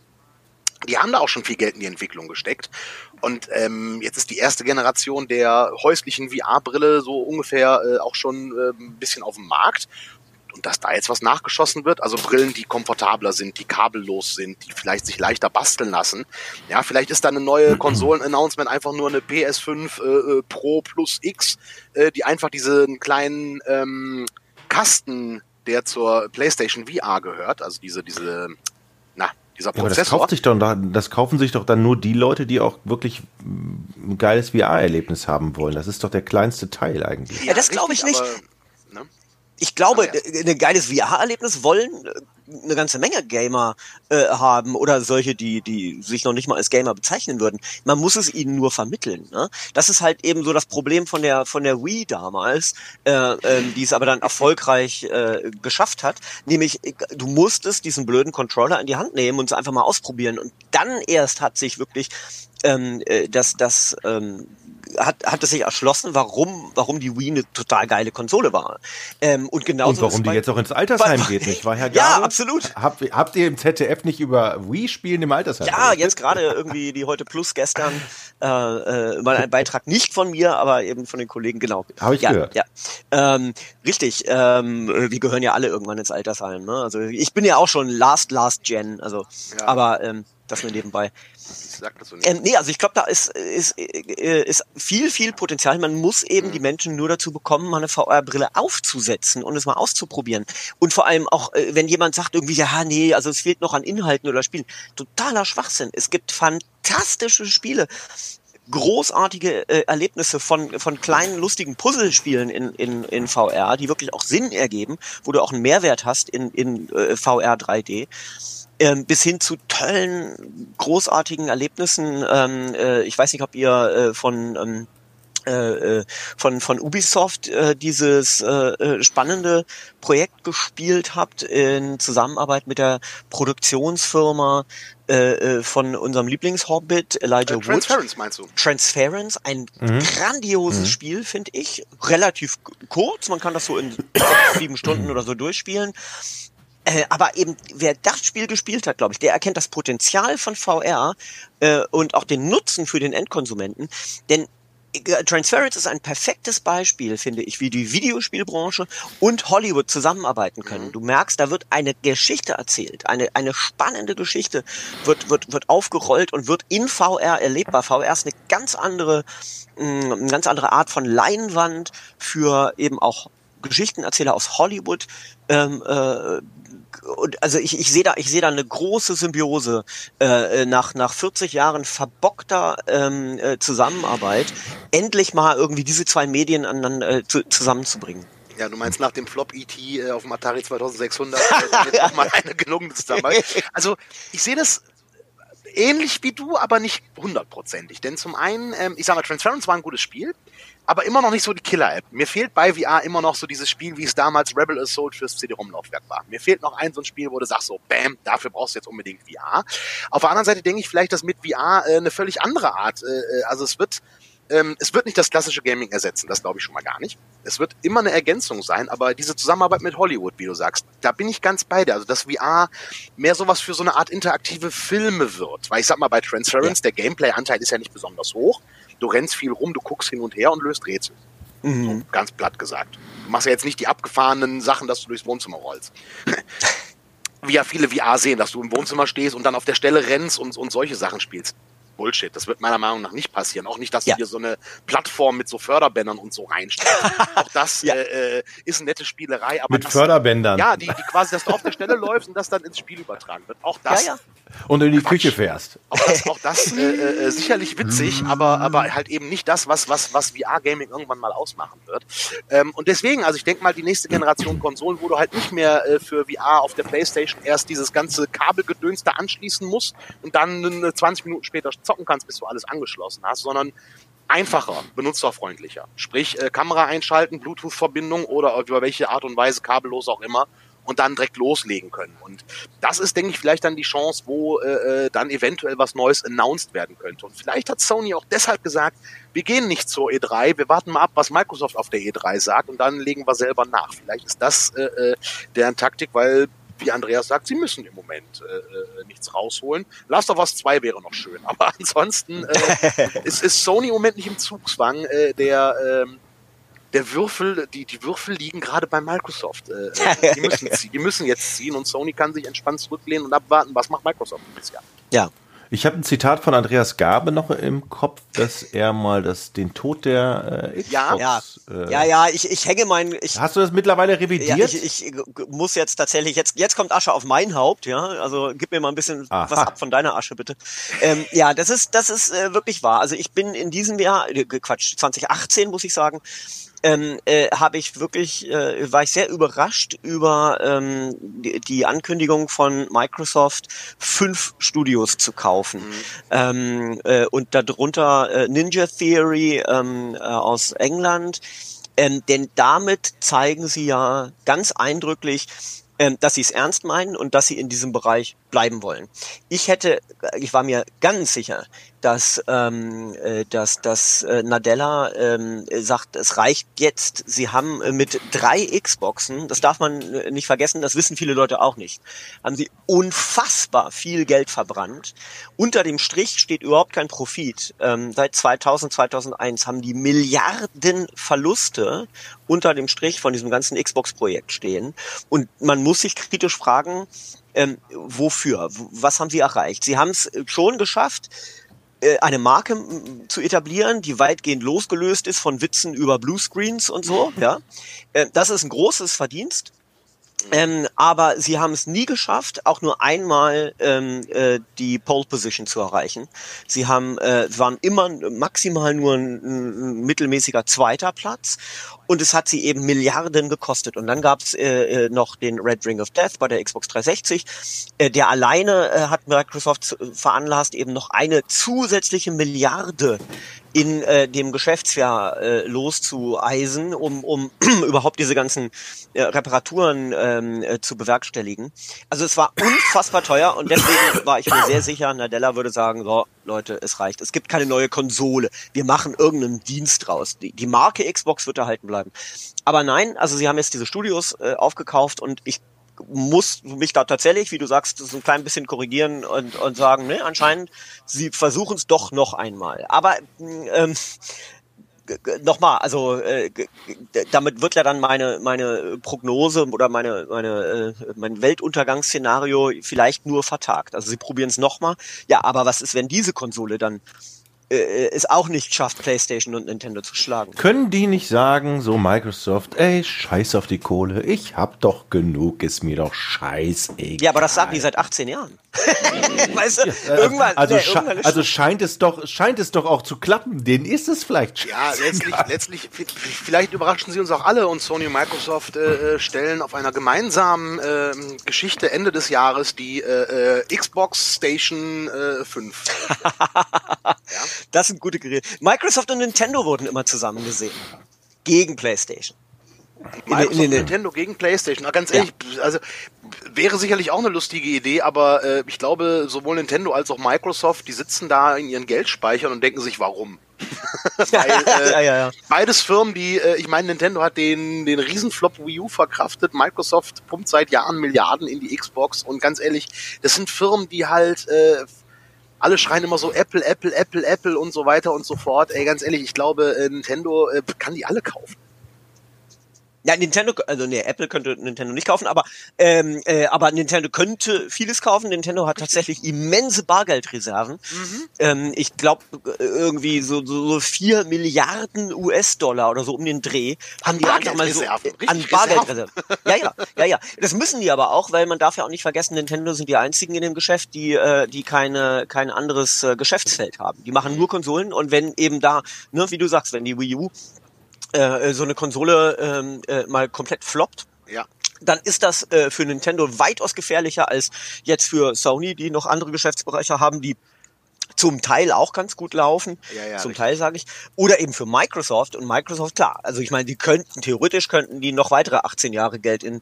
die haben da auch schon viel Geld in die Entwicklung gesteckt. Und ähm, jetzt ist die erste Generation der häuslichen VR-Brille so ungefähr äh, auch schon äh, ein bisschen auf dem Markt. Und dass da jetzt was nachgeschossen wird, also Brillen, die komfortabler sind, die kabellos sind, die vielleicht sich leichter basteln lassen. Ja, vielleicht ist da eine neue Konsolen-Announcement einfach nur eine PS5 äh, äh, Pro Plus X, äh, die einfach diesen kleinen ähm, Kasten, der zur PlayStation VR gehört, also diese, diese, na, dieser Ja, aber das, Prozessor. kauft sich doch, das kaufen sich doch dann nur die Leute, die auch wirklich ein geiles VR-Erlebnis haben wollen. Das ist doch der kleinste Teil eigentlich. Ja, das glaube ich nicht. aber, ne? Ich glaube, Aber ein geiles VR-Erlebnis wollen äh, eine ganze Menge Gamer äh, haben oder solche, die, die sich noch nicht mal als Gamer bezeichnen würden. Man muss es ihnen nur vermitteln. Ne? Das ist halt eben so das Problem von der von der Wii damals, äh, ähm, die es aber dann erfolgreich äh, geschafft hat. Nämlich, äh, du musstest diesen blöden Controller in die Hand nehmen und es einfach mal ausprobieren. Und dann erst hat sich wirklich ähm, äh, das, das ähm, hat, hat es sich erschlossen, warum, warum die Wii eine total geile Konsole war. Ähm, und genauso Und warum die bei- jetzt auch ins Altersheim geht, nicht wahr, Herr Ja, Gabel? absolut. Habt, habt ihr im ZDF nicht über Wii-Spielen im Altersheim? Ja, jetzt gerade irgendwie die heute Plus gestern äh, äh, mal ein Beitrag nicht von mir, aber eben von den Kollegen genau. Hab ich ja, gehört. Ja, ähm, richtig. Ähm, wir gehören ja alle irgendwann ins Altersheim. Ne? Also ich bin ja auch schon Last Last Gen. Also, Ja. aber ähm, das nur nebenbei. Ich sag das so nicht. Ähm, nee, also ich glaube, da ist, ist, äh, ist viel, viel Potenzial. Man muss eben die Menschen nur dazu bekommen, mal eine VR-Brille aufzusetzen und es mal auszuprobieren. Und vor allem auch, äh, wenn jemand sagt irgendwie, ja, nee, also es fehlt noch an Inhalten oder Spielen. Totaler Schwachsinn. Es gibt fantastische Spiele großartige äh, Erlebnisse von, von kleinen, lustigen Puzzlespielen in, in, in VR, die wirklich auch Sinn ergeben, wo du auch einen Mehrwert hast in, in äh, VR 3D ähm, bis hin zu tollen, großartigen Erlebnissen. Ähm, äh, ich weiß nicht, ob ihr äh, von ähm, äh, äh, von von Ubisoft äh, dieses äh, äh, spannende Projekt gespielt habt in Zusammenarbeit mit der Produktionsfirma äh, äh, von unserem Lieblingshobbit Elijah Äh, Wood. Transference meinst du? Transference, ein Mhm. grandioses Spiel, finde ich. Relativ kurz, man kann das so in sechs, sieben Stunden oder so durchspielen. Äh, aber eben, wer das Spiel gespielt hat, glaube ich, der erkennt das Potenzial von VR äh, und auch den Nutzen für den Endkonsumenten. Denn äh, Transference ist ein perfektes Beispiel, finde ich, wie die Videospielbranche und Hollywood zusammenarbeiten können. Du merkst, da wird eine Geschichte erzählt, eine, eine spannende Geschichte wird, wird, wird aufgerollt und wird in VR erlebbar. VR ist eine ganz andere, mh, eine ganz andere Art von Leinwand für eben auch Geschichtenerzähler aus Hollywood. Ähm, äh, und also ich, ich sehe da, ich sehe da eine große Symbiose äh, nach nach 40 Jahren verbockter ähm, äh, Zusammenarbeit, endlich mal irgendwie diese zwei Medien aneinander äh, zu, zusammenzubringen. Ja, du meinst nach dem Flop ET äh, auf dem Atari 2600 äh, jetzt auch mal eine gelungene Zusammenarbeit. Also ich sehe das ähnlich wie du, aber nicht hundertprozentig. Denn zum einen, ähm, ich sag mal, Transference war ein gutes Spiel, aber immer noch nicht so die Killer-App. Mir fehlt bei VR immer noch so dieses Spiel, wie es damals Rebel Assault fürs CD-ROM-Laufwerk war. Mir fehlt noch ein so ein Spiel, wo du sagst so, bam, dafür brauchst du jetzt unbedingt VR. Auf der anderen Seite denke ich vielleicht, dass mit VR äh, eine völlig andere Art, äh, äh, also es wird ähm, es wird nicht das klassische Gaming ersetzen, das glaube ich schon mal gar nicht. Es wird immer eine Ergänzung sein, aber diese Zusammenarbeit mit Hollywood, wie du sagst, da bin ich ganz bei dir. Also dass VR mehr sowas für so eine Art interaktive Filme wird. Weil ich sag mal, bei Transference, der Gameplay-Anteil ist ja nicht besonders hoch. Du rennst viel rum, du guckst hin und her und löst Rätsel. So, ganz platt gesagt. Du machst ja jetzt nicht die abgefahrenen Sachen, dass du durchs Wohnzimmer rollst. Wie ja viele VR sehen, dass du im Wohnzimmer stehst und dann auf der Stelle rennst und, und solche Sachen spielst. Bullshit. Das wird meiner Meinung nach nicht passieren. Auch nicht, dass Ja. du dir so eine Plattform mit so Förderbändern und so reinstellst. Auch das Ja. äh, äh, ist eine nette Spielerei. Aber Mit das, Förderbändern. Ja, die, die quasi, dass du auf der Stelle läufst und das dann ins Spiel übertragen wird. Auch das Ja, ja. Und in die Küche fährst. auch das, auch das äh, äh, sicherlich witzig, aber, aber halt eben nicht das, was, was, was VR-Gaming irgendwann mal ausmachen wird. Ähm, und deswegen, also ich denke mal, die nächste Generation Konsolen, wo du halt nicht mehr äh, für VR auf der Playstation erst dieses ganze Kabelgedöns da anschließen musst und dann äh, 20 Minuten später zocken kannst, bis du alles angeschlossen hast, sondern einfacher, benutzerfreundlicher. Sprich, äh, Kamera einschalten, Bluetooth-Verbindung oder über welche Art und Weise kabellos auch immer und dann direkt loslegen können. Und das ist, denke ich, vielleicht dann die Chance, wo äh, äh, dann eventuell was Neues announced werden könnte. Und vielleicht hat Sony auch deshalb gesagt, wir gehen nicht zur E3, wir warten mal ab, was Microsoft auf der E3 sagt und dann legen wir selber nach. Vielleicht ist das äh, äh, deren Taktik, weil wie Andreas sagt, sie müssen im Moment äh, äh, nichts rausholen. Last of Us 2 wäre noch schön, aber ansonsten äh, ist, ist Sony im Moment nicht im Zugzwang, äh, der ähm, der Würfel, die, die Würfel liegen gerade bei Microsoft. Äh, äh, die, müssen, die müssen jetzt ziehen und Sony kann sich entspannt zurücklehnen und abwarten, was macht Microsoft dieses Jahr. Ja. Ich habe ein Zitat von Andreas Gabe noch im Kopf, dass er mal das, den Tod der äh, Xbox. Ja, ja, äh, ja, ja ich, ich hänge mein. Ich, hast du das mittlerweile revidiert? Ja, ich, ich muss jetzt tatsächlich, jetzt, jetzt kommt Asche auf mein Haupt, ja. Also gib mir mal ein bisschen Aha. was ab von deiner Asche, bitte. Ähm, ja, das ist, das ist äh, wirklich wahr. Also ich bin in diesem Jahr, äh, Quatsch, 2018 muss ich sagen, ähm, äh, habe ich wirklich, äh, war ich sehr überrascht über ähm, die, die Ankündigung von Microsoft, fünf Studios zu kaufen. Mhm. Ähm, äh, und darunter äh, Ninja Theory ähm, äh, aus England. Ähm, denn damit zeigen sie ja ganz eindrücklich, ähm, dass sie es ernst meinen und dass sie in diesem Bereich bleiben wollen. Ich hätte, ich war mir ganz sicher, dass, ähm, äh, dass, dass äh, Nadella ähm, sagt, es reicht jetzt. Sie haben äh, mit drei Xboxen, das darf man äh, nicht vergessen, das wissen viele Leute auch nicht, haben sie unfassbar viel Geld verbrannt. Unter dem Strich steht überhaupt kein Profit. Ähm, seit 2000, 2001 haben die Milliarden Verluste unter dem Strich von diesem ganzen Xbox-Projekt stehen. Und man muss sich kritisch fragen, ähm, wofür? Was haben sie erreicht? Sie haben es schon geschafft, äh, eine Marke zu etablieren, die weitgehend losgelöst ist von Witzen über Bluescreens und so. Ja, äh, das ist ein großes Verdienst. Ähm, aber sie haben es nie geschafft, auch nur einmal ähm, äh, die Pole Position zu erreichen. Sie haben, äh, waren immer maximal nur ein, ein mittelmäßiger zweiter Platz und es hat sie eben Milliarden gekostet. Und dann gab es äh, äh, noch den Red Ring of Death bei der Xbox 360. Äh, der alleine äh, hat Microsoft veranlasst, eben noch eine zusätzliche Milliarde in äh, dem Geschäftsjahr äh, loszueisen, um, um überhaupt diese ganzen äh, Reparaturen ähm, äh, zu bewerkstelligen. Also es war unfassbar teuer und deswegen war ich mir sehr sicher, Nadella würde sagen, so Leute, es reicht. Es gibt keine neue Konsole. Wir machen irgendeinen Dienst draus. Die, die Marke Xbox wird erhalten bleiben. Aber nein, also sie haben jetzt diese Studios äh, aufgekauft und ich muss mich da tatsächlich, wie du sagst, so ein klein bisschen korrigieren und, und sagen, ne, anscheinend, sie versuchen es doch noch einmal. Aber ähm, nochmal, also äh, damit wird ja dann meine meine Prognose oder meine meine äh, mein Weltuntergangsszenario vielleicht nur vertagt. Also sie probieren es nochmal. Ja, aber was ist, wenn diese Konsole dann äh, es auch nicht schafft, PlayStation und Nintendo zu schlagen. Können die nicht sagen, so Microsoft, ey, scheiß auf die Kohle, ich hab doch genug, ist mir doch scheißegal. Ja, aber das sagen die seit 18 Jahren. weißt du, ja, äh, irgendwann, also, nee, irgendwann also scheint es doch, scheint es doch auch zu klappen. Denen ist es vielleicht. Ja, letztlich, letztlich, vielleicht überraschen sie uns auch alle und Sony und Microsoft äh, äh, stellen auf einer gemeinsamen äh, Geschichte Ende des Jahres die äh, äh Xbox Station äh, 5. ja? Das sind gute Geräte. Microsoft und Nintendo wurden immer zusammen gesehen. Gegen PlayStation. Microsoft in, in, in, Nintendo gegen PlayStation. Na, ganz ehrlich, ja. also wäre sicherlich auch eine lustige Idee, aber äh, ich glaube, sowohl Nintendo als auch Microsoft, die sitzen da in ihren Geldspeichern und denken sich, warum? Weil, äh, ja, ja, ja. Beides Firmen, die, äh, ich meine, Nintendo hat den, den Riesenflop Wii U verkraftet, Microsoft pumpt seit Jahren Milliarden in die Xbox und ganz ehrlich, das sind Firmen, die halt äh, alle schreien immer so Apple, Apple, Apple, Apple und so weiter und so fort. Ey, ganz ehrlich, ich glaube, äh, Nintendo äh, kann die alle kaufen. Ja, Nintendo, also nee, Apple könnte Nintendo nicht kaufen, aber ähm, äh, aber Nintendo könnte vieles kaufen. Nintendo hat tatsächlich immense Bargeldreserven. Mhm. Ähm, ich glaube irgendwie so, so, so vier Milliarden US-Dollar oder so um den Dreh haben die einfach mal so äh, an Bargeldreserven. Ja, ja, ja, ja. Das müssen die aber auch, weil man darf ja auch nicht vergessen, Nintendo sind die einzigen in dem Geschäft, die äh, die keine kein anderes äh, Geschäftsfeld haben. Die machen nur Konsolen und wenn eben da, ne, wie du sagst, wenn die Wii U äh, so eine Konsole ähm, äh, mal komplett floppt, ja. dann ist das äh, für Nintendo weitaus gefährlicher als jetzt für Sony, die noch andere Geschäftsbereiche haben, die zum Teil auch ganz gut laufen, ja, ja, zum richtig. Teil sage ich, oder eben für Microsoft und Microsoft klar, also ich meine, die könnten theoretisch könnten die noch weitere 18 Jahre Geld in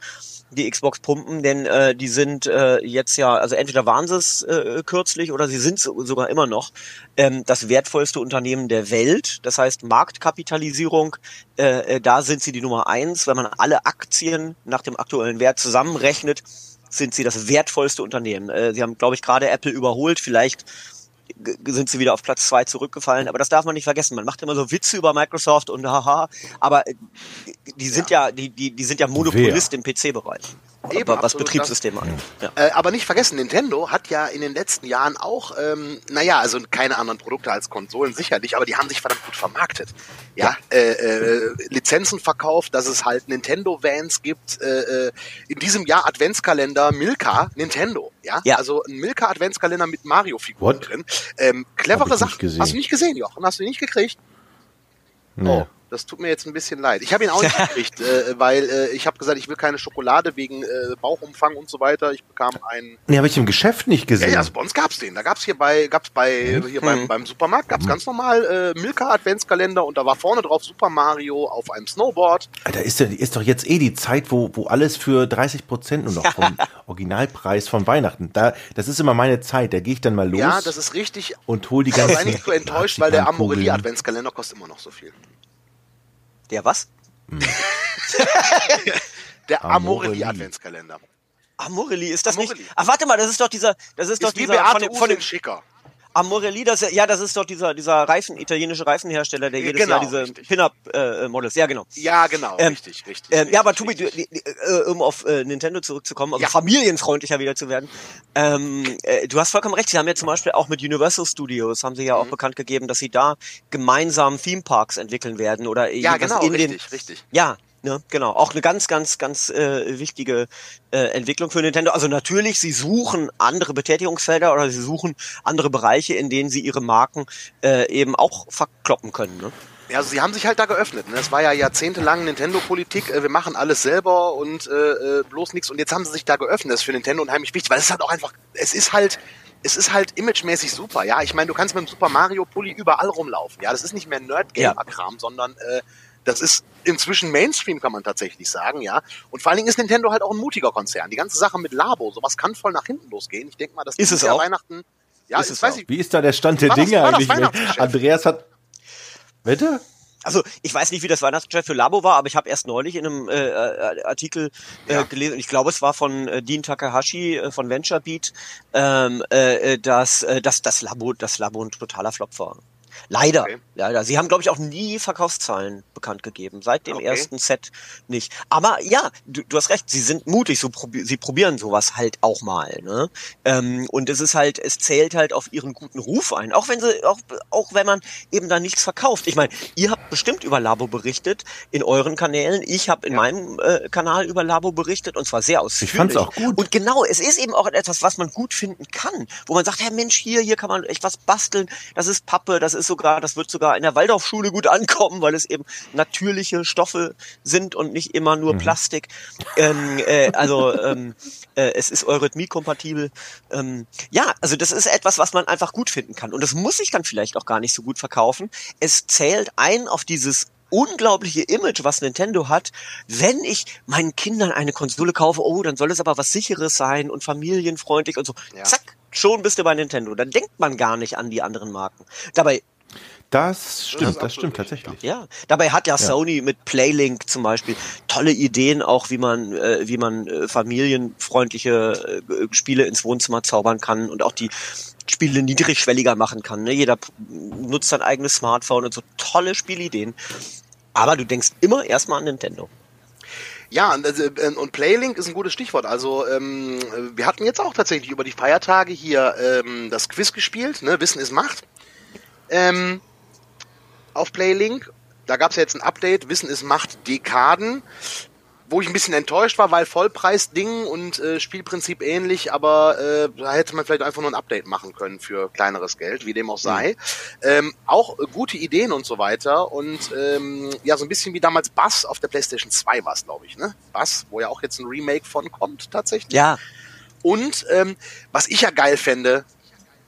die Xbox pumpen, denn äh, die sind äh, jetzt ja, also entweder waren sie es äh, kürzlich oder sie sind sogar immer noch ähm, das wertvollste Unternehmen der Welt. Das heißt Marktkapitalisierung, äh, äh, da sind sie die Nummer eins. Wenn man alle Aktien nach dem aktuellen Wert zusammenrechnet, sind sie das wertvollste Unternehmen. Äh, sie haben, glaube ich, gerade Apple überholt. Vielleicht sind sie wieder auf Platz zwei zurückgefallen. Aber das darf man nicht vergessen. Man macht immer so Witze über Microsoft und haha, aber äh, die sind ja, ja die, die, die sind ja Monopolist Wer? im PC-Bereich. Eben, was Betriebssysteme angeht. Ja. Äh, aber nicht vergessen, Nintendo hat ja in den letzten Jahren auch, ähm, naja, also keine anderen Produkte als Konsolen sicherlich, aber die haben sich verdammt gut vermarktet. Ja, ja. Äh, äh, Lizenzen verkauft, dass es halt Nintendo-Vans gibt. Äh, äh in diesem Jahr Adventskalender Milka Nintendo. Ja, ja. also ein Milka Adventskalender mit Mario-Figuren drin. Ähm, clevere Sache. Hast du nicht gesehen, Jochen? Hast du nicht gekriegt? Nee. Oh. Das tut mir jetzt ein bisschen leid. Ich habe ihn auch nicht gekriegt, äh, weil äh, ich habe gesagt, ich will keine Schokolade wegen äh, Bauchumfang und so weiter. Ich bekam einen. Nee, habe ich im Geschäft nicht gesehen. Ja, ja also bei uns gab's den. Da gab's hier bei, gab's bei mhm. hier beim, hm. beim Supermarkt gab's mhm. ganz normal äh, Milka Adventskalender und da war vorne drauf Super Mario auf einem Snowboard. Da ist, ist doch jetzt eh die Zeit, wo, wo alles für 30 Prozent nur noch vom Originalpreis von Weihnachten. Da, das ist immer meine Zeit. Da gehe ich dann mal los. Ja, das ist richtig. Und hol die ganzen. Ich bin nicht so enttäuscht, weil der Amorelie Adventskalender kostet immer noch so viel. Der was? Hm. der Amorelie Adventskalender. Amorelie, ist das Amorelie. nicht? Ach, warte mal, das ist doch dieser, das ist, ist doch dieser von dem, von dem Schicker. Amorelli, das, ja, das ist doch dieser, dieser Reifen, italienische Reifenhersteller, der jedes genau, Jahr diese Pin-Up-Models, äh, ja, genau. Ja, genau, ähm, richtig, richtig. Ähm, ja, aber Tobi, du, äh, um auf äh, Nintendo zurückzukommen, also ja. familienfreundlicher wieder zu werden, ähm, äh, du hast vollkommen recht, sie haben ja zum Beispiel auch mit Universal Studios, haben sie ja mhm. auch bekannt gegeben, dass sie da gemeinsam Theme Parks entwickeln werden oder ja, genau, in richtig, den, richtig. Ja, Ne, genau, auch eine ganz, ganz, ganz äh, wichtige äh, Entwicklung für Nintendo. Also natürlich, sie suchen andere Betätigungsfelder oder sie suchen andere Bereiche, in denen sie ihre Marken äh, eben auch verkloppen können. Ne? Ja, also sie haben sich halt da geöffnet. Ne? Das war ja jahrzehntelang Nintendo-Politik. Äh, wir machen alles selber und äh, äh, bloß nichts. Und jetzt haben sie sich da geöffnet. Das ist für Nintendo unheimlich wichtig, weil es ist halt auch einfach, es ist halt, es ist halt imagemäßig super. Ja, ich meine, du kannst mit dem Super Mario Pulli überall rumlaufen. Ja, das ist nicht mehr Nerd-Gamer-Kram, ja. sondern äh, das ist inzwischen Mainstream, kann man tatsächlich sagen, ja. Und vor allen Dingen ist Nintendo halt auch ein mutiger Konzern. Die ganze Sache mit Labo, sowas kann voll nach hinten losgehen. Ich denke mal, das ist es auch. Weihnachten. Ja, ist es weiß ich. Wie ist da der Stand der Dinge eigentlich? Andreas hat. Bitte? Also ich weiß nicht, wie das Weihnachtsgeschäft für Labo war, aber ich habe erst neulich in einem äh, äh Artikel äh, ja. gelesen, ich glaube, es war von äh, Dean Takahashi äh, von VentureBeat, ähm, äh, äh dass, äh, dass das Labo, das Labo ein totaler Flop war. Leider, okay. leider. Sie haben, glaube ich, auch nie Verkaufszahlen bekannt gegeben. Seit dem okay. ersten Set nicht. Aber ja, du, du hast recht, sie sind mutig, so probi sie probieren sowas halt auch mal. Ne? Ähm, und es ist halt, es zählt halt auf ihren guten Ruf ein. Auch wenn sie, auch, auch wenn man eben da nichts verkauft. Ich meine, ihr habt bestimmt über Labo berichtet in euren Kanälen. Ich habe in ja. meinem äh, Kanal über Labo berichtet und zwar sehr ausführlich. Ich fand's auch gut. Und genau, es ist eben auch etwas, was man gut finden kann. Wo man sagt, Herr Mensch, hier, hier kann man echt was basteln. Das ist Pappe, das ist sogar, das wird sogar in der Waldorfschule gut ankommen, weil es eben natürliche Stoffe sind und nicht immer nur mhm. Plastik. Ähm, äh, also ähm, äh, es ist Eurythmie-kompatibel. Ähm, ja, also das ist etwas, was man einfach gut finden kann. Und das muss ich dann vielleicht auch gar nicht so gut verkaufen. Es zählt ein auf dieses unglaubliche Image, was Nintendo hat, wenn ich meinen Kindern eine Konsole kaufe, oh, dann soll es aber was sicheres sein und familienfreundlich und so. Ja. Zack, schon bist du bei Nintendo. Dann denkt man gar nicht an die anderen Marken. Dabei das stimmt, das, das stimmt tatsächlich. Ja, dabei hat ja, ja, Sony mit Playlink zum Beispiel tolle Ideen, auch wie man, äh, wie man äh, familienfreundliche äh, Spiele ins Wohnzimmer zaubern kann und auch die Spiele niedrigschwelliger machen kann. Ne? Jeder nutzt sein eigenes Smartphone und so tolle Spielideen. Aber du denkst immer erstmal an Nintendo. Ja, und, also, äh, und Playlink ist ein gutes Stichwort. Also ähm, wir hatten jetzt auch tatsächlich über die Feiertage hier ähm, das Quiz gespielt, ne? Wissen ist Macht. Ähm, auf Playlink. Da gab es ja jetzt ein Update, Wissen ist Macht Dekaden, wo ich ein bisschen enttäuscht war, weil Vollpreis-Ding und äh, Spielprinzip ähnlich, aber äh, da hätte man vielleicht einfach nur ein Update machen können für kleineres Geld, wie dem auch sei. Mhm. Ähm, auch äh, gute Ideen und so weiter und ähm, ja, so ein bisschen wie damals Bass auf der PlayStation 2 war es, glaube ich, ne? Bass, wo ja auch jetzt ein Remake von kommt tatsächlich. Ja. Und ähm, was ich ja geil fände,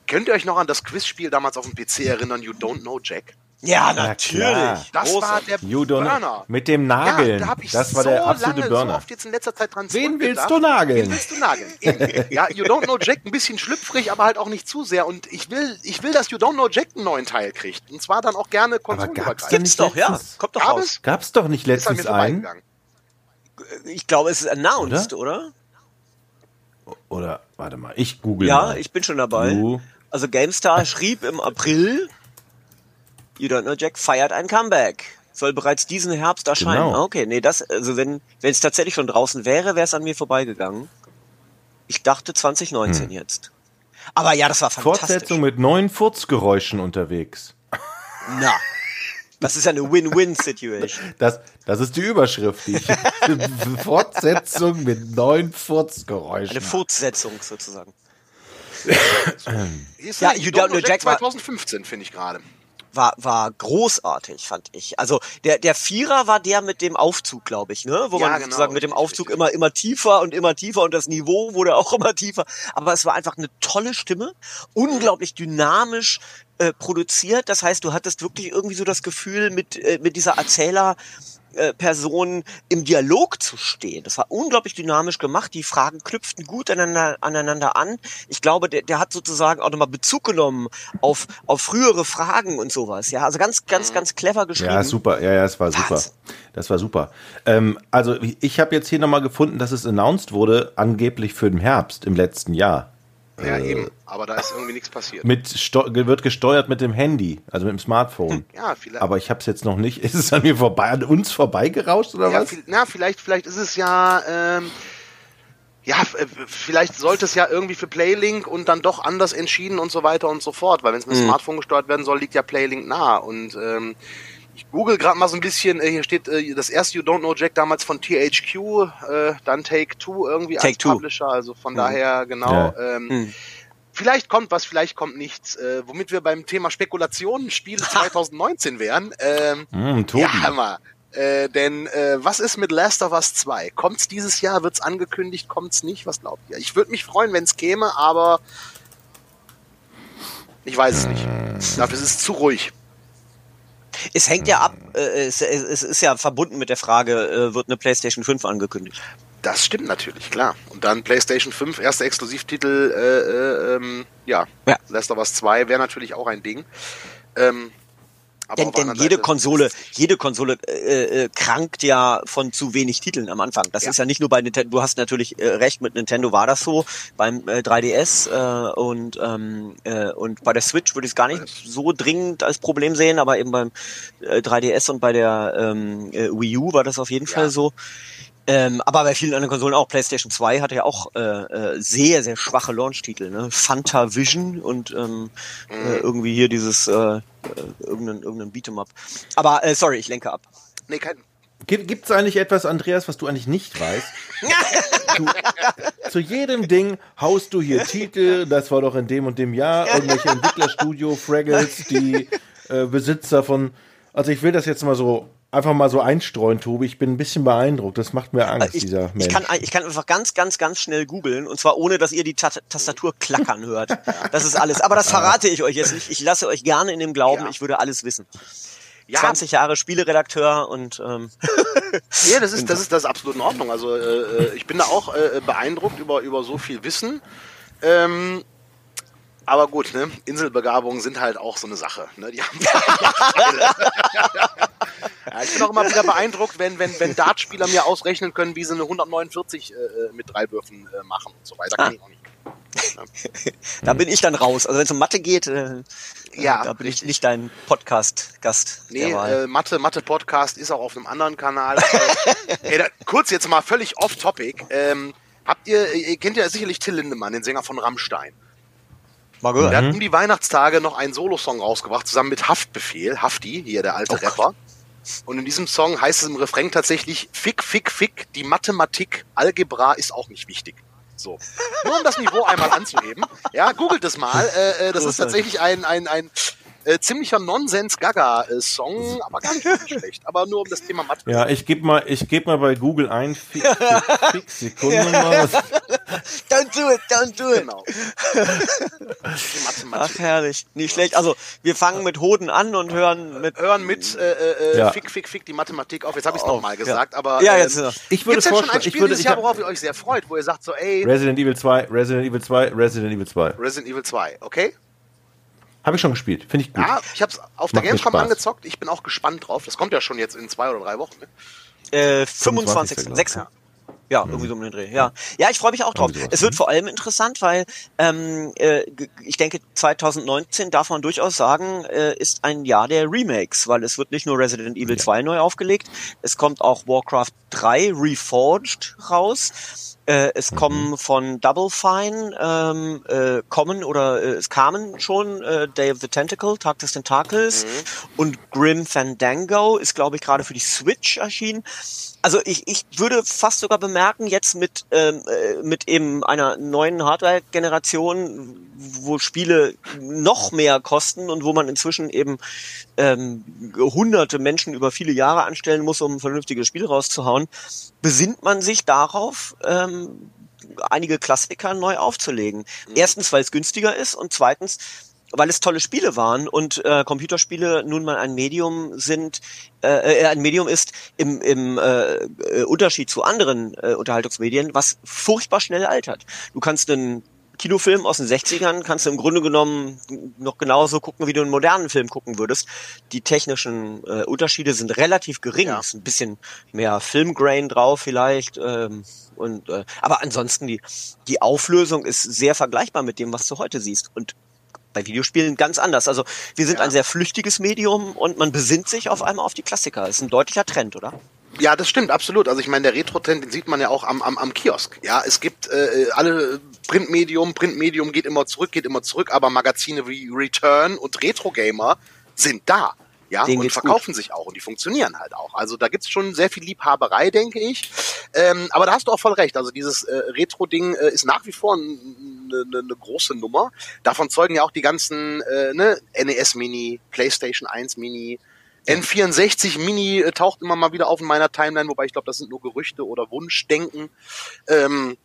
könnt ihr euch noch an das Quizspiel damals auf dem PC erinnern, You Don't Know Jack? Ja, natürlich. Ja, das war der you Burner. Mit dem Nageln. Ja, da ich das war so der absolute lange Burner. So oft jetzt in letzter Zeit dran Wen willst du nageln? Wen willst du nageln? ja, You Don't Know Jack ein bisschen schlüpfrig, aber halt auch nicht zu sehr. Und ich will, ich will, dass You Don't Know Jack einen neuen Teil kriegt. Und zwar dann auch gerne konsolenübergreifend. Gibt's doch, ja. Kommt doch Gab raus. Es? Gab's doch nicht letztens einen? Ich glaube, es ist announced, oder? oder? Oder, warte mal, ich google Ja, mal. ich bin schon dabei. Du Also GameStar schrieb im April, You Don't Know Jack feiert ein Comeback. Soll bereits diesen Herbst erscheinen. Genau. Okay, nee, das, also wenn, wenn es tatsächlich schon draußen wäre, wäre es an mir vorbeigegangen. Ich dachte 2019 jetzt. Aber ja, das war fantastisch. Fortsetzung mit neuen Furzgeräuschen unterwegs. Na. Das ist ja eine Win-Win-Situation. Das, das ist die Überschrift. Die ich, Fortsetzung mit neuen Furzgeräuschen. Eine Fortsetzung sozusagen. Ja, ja, You Don't Know Jack war- 2015, finde ich gerade. War, war großartig, fand ich. Also der, der Vierer war der mit dem Aufzug, glaube ich, ne? Wo Ja, man genau, sozusagen mit dem Aufzug immer, immer tiefer und immer tiefer und das Niveau wurde auch immer tiefer. Aber es war einfach eine tolle Stimme, unglaublich dynamisch äh, produziert. Das heißt, du hattest wirklich irgendwie so das Gefühl, mit, äh, mit dieser Erzähler äh, Person im Dialog zu stehen. Das war unglaublich dynamisch gemacht. Die Fragen knüpften gut aneinander, aneinander an. Ich glaube, der, der hat sozusagen auch nochmal Bezug genommen auf, auf frühere Fragen und sowas. Ja, also ganz, ganz, ganz clever geschrieben. Ja, super. Ja, ja, es war super. Das war super. Ähm, also ich habe jetzt hier nochmal gefunden, dass es announced wurde, angeblich für den Herbst im letzten Jahr. Ja, Äh. eben. Aber da ist irgendwie nichts passiert. Mit wird gesteuert mit dem Handy, also mit dem Smartphone. Ja, vielleicht. Aber ich habe es jetzt noch nicht. Ist es an mir vorbei, an uns vorbeigerauscht oder ja, was? viel, na, vielleicht, vielleicht ist es ja, ähm, ja, äh, vielleicht sollte es ja irgendwie für Playlink und dann doch anders entschieden und so weiter und so fort, weil wenn es mit Mhm. Smartphone gesteuert werden soll, liegt ja Playlink nah und ähm, ich google gerade mal so ein bisschen, äh, hier steht äh, das erste You Don't Know Jack damals von THQ, äh, dann Take Two irgendwie als Take-Two. Publisher, also von daher genau. Ja. Ähm, Hm. Vielleicht kommt was, vielleicht kommt nichts. Äh, womit wir beim Thema Spekulationen, Spiele 2019 wären. Ähm, Hm, Tobi. ja, Hammer. Äh, denn äh, was ist mit Last of Us 2? Kommt's dieses Jahr? Wird's angekündigt? Kommt's nicht? Was glaubt ihr? Ich würde mich freuen, wenn's käme, aber ich weiß es nicht. Dafür ist es zu ruhig. Es hängt ja ab, äh, es, es, ist ja verbunden mit der Frage, äh, wird eine PlayStation 5 angekündigt? Das stimmt natürlich, klar. Und dann PlayStation 5, erster Exklusivtitel, äh, äh, ähm, ja, Ja. Last of Us 2 wäre natürlich auch ein Ding. Ähm, Denn, denn jede Seite- Konsole, jede Konsole äh, äh, krankt ja von zu wenig Titeln am Anfang. Das Ja. ist ja nicht nur bei Nintendo, du hast natürlich äh, recht, mit Nintendo war das so, beim äh, 3DS äh, und, ähm, äh, und bei der Switch würde ich es gar nicht so dringend als Problem sehen, aber eben beim äh, 3DS und bei der ähm, äh, Wii U war das auf jeden Ja. Fall so. Ähm, aber bei vielen anderen Konsolen auch. PlayStation 2 hatte ja auch äh, äh, sehr, sehr schwache Launch-Titel. Ne? Fanta Vision und ähm, äh, irgendwie hier dieses äh, äh, irgendein, irgendein Beat'em Up. Aber äh, sorry, ich lenke ab. Nee, kein, Gibt es eigentlich etwas, Andreas, was du eigentlich nicht weißt? du, zu jedem Ding haust du hier Titel, das war doch in dem und dem Jahr, irgendwelche Entwicklerstudio, Fraggles, die äh, Besitzer von. Also ich will das jetzt mal so einfach mal so einstreuen, Tobi. Ich bin ein bisschen beeindruckt. Das macht mir Angst, Ich, dieser Mensch. ich, kann, ich kann einfach ganz, ganz, ganz schnell googeln und zwar ohne, dass ihr die Ta Tastatur klackern hört. Das ist alles. Aber das verrate ich euch jetzt nicht. Ich lasse euch gerne in dem Glauben, Ja. ich würde alles wissen. ja, 20 Jahre Spieleredakteur und ähm, Ja, das ist, das ist, das ist absolut in Ordnung. Also äh, äh, ich bin da auch äh, beeindruckt über, über so viel Wissen. Ähm, aber gut, ne? Inselbegabungen sind halt auch so eine Sache. Ne? Die haben ja, ich bin auch immer wieder beeindruckt, wenn, wenn, wenn Dartspieler mir ausrechnen können, wie sie eine 149 äh, äh, mit drei Würfen äh, machen und so weiter. Kann ich auch nicht. da bin ich dann raus. Also wenn es um Mathe geht, äh, Ja, da bin ich nicht dein Podcast-Gast Nee, äh, Mathe, Mathe Podcast ist auch auf einem anderen Kanal. Äh, ey, da, kurz jetzt mal völlig off topic. Ähm, habt ihr, ihr kennt ja sicherlich Till Lindemann, den Sänger von Rammstein. Mal gehört. Der hat um die Weihnachtstage noch einen Solosong rausgebracht, zusammen mit Haftbefehl, Hafti, hier der alte Oh Gott. Rapper. Und in diesem Song heißt es im Refrain tatsächlich, Fick, Fick, Fick, die Mathematik, Algebra ist auch nicht wichtig. So. Nur um das Niveau einmal anzuheben. Ja, googelt es mal. Äh, äh, das ist tatsächlich ein, ein, ein äh, ziemlicher Nonsens-Gaga-Song, aber gar nicht wirklich schlecht. Aber nur um das Thema Mathe. ja, ich gebe mal, ich geb mal bei Google ein. Fix, fix, fix, Sekunde mal. Don't do it, don't do it. Genau. Die Ach, herrlich. Nicht schlecht. Also, wir fangen mit Hoden an und hören mit. Hören mit äh, äh, Ja. Fick, Fick, Fick, die Mathematik auf. Jetzt habe ich es nochmal ja. gesagt, aber Ja, äh, jetzt. äh, Ich würde denn schon ein vorschlagen, Spiel ich würde, dieses ich Jahr, worauf ihr euch sehr freut, wo ihr sagt so, ey, Resident Evil 2, Resident Evil 2, Resident Evil 2. Resident Evil 2, okay? Habe ich schon gespielt. Finde ich gut. Ja, ich habe es auf der Gamescom angezockt. Ich bin auch gespannt drauf. Das kommt ja schon jetzt in zwei oder drei Wochen. Ne? Äh, 25. 25. 6. Ja, irgendwie so um den Dreh. Ja, ja, ich freue mich auch drauf. Es wird vor allem interessant, weil ähm, äh, ich denke, 2019 darf man durchaus sagen, äh, ist ein Jahr der Remakes, weil es wird nicht nur Resident Evil ja. 2 neu aufgelegt, es kommt auch Warcraft 3 Reforged raus. Äh, es mhm. kommen von Double Fine, ähm, äh, kommen oder äh, es kamen schon äh, Day of the Tentacle, Tag des Tentakels mhm. und Grim Fandango ist, glaube ich, gerade für die Switch erschienen also ich, ich würde fast sogar bemerken, jetzt mit, ähm, äh, mit eben einer neuen Hardware-Generation, wo Spiele noch mehr kosten und wo man inzwischen eben ähm, hunderte Menschen über viele Jahre anstellen muss, um ein vernünftiges Spiel rauszuhauen, besinnt man sich darauf, ähm, einige Klassiker neu aufzulegen. Mhm. Erstens, weil es günstiger ist und zweitens, weil es tolle Spiele waren und äh, Computerspiele nun mal ein Medium sind, äh, äh, ein Medium ist im, im äh, äh, Unterschied zu anderen äh, Unterhaltungsmedien, was furchtbar schnell altert. Du kannst einen Kinofilm aus den 60ern kannst du im Grunde genommen noch genauso gucken, wie du einen modernen Film gucken würdest. Die technischen äh, Unterschiede sind relativ gering. Ja. Ist ein bisschen mehr Filmgrain drauf vielleicht. Ähm, und, äh, aber ansonsten die, die Auflösung ist sehr vergleichbar mit dem, was du heute siehst. Und bei Videospielen ganz anders. Also wir sind ja. ein sehr flüchtiges Medium und man besinnt sich auf einmal auf die Klassiker. Das ist ein deutlicher Trend, oder? Ja, das stimmt, absolut. Also ich meine, der Retro-Trend, den sieht man ja auch am, am, am Kiosk. Ja, es gibt äh, alle Printmedium, Printmedium geht immer zurück, geht immer zurück, aber Magazine wie Return und Retro-Gamer sind da ja, Denen und verkaufen gut. sich auch und die funktionieren halt auch. Also da gibt's schon sehr viel Liebhaberei, denke ich. Ähm, aber da hast du auch voll recht. Also dieses äh, Retro-Ding äh, ist nach wie vor eine ne, ne große Nummer. Davon zeugen ja auch die ganzen äh, ne, NES Mini, PlayStation 1 Mini, N64 Mini äh, taucht immer mal wieder auf in meiner Timeline, wobei ich glaube, das sind nur Gerüchte oder Wunschdenken. Ähm,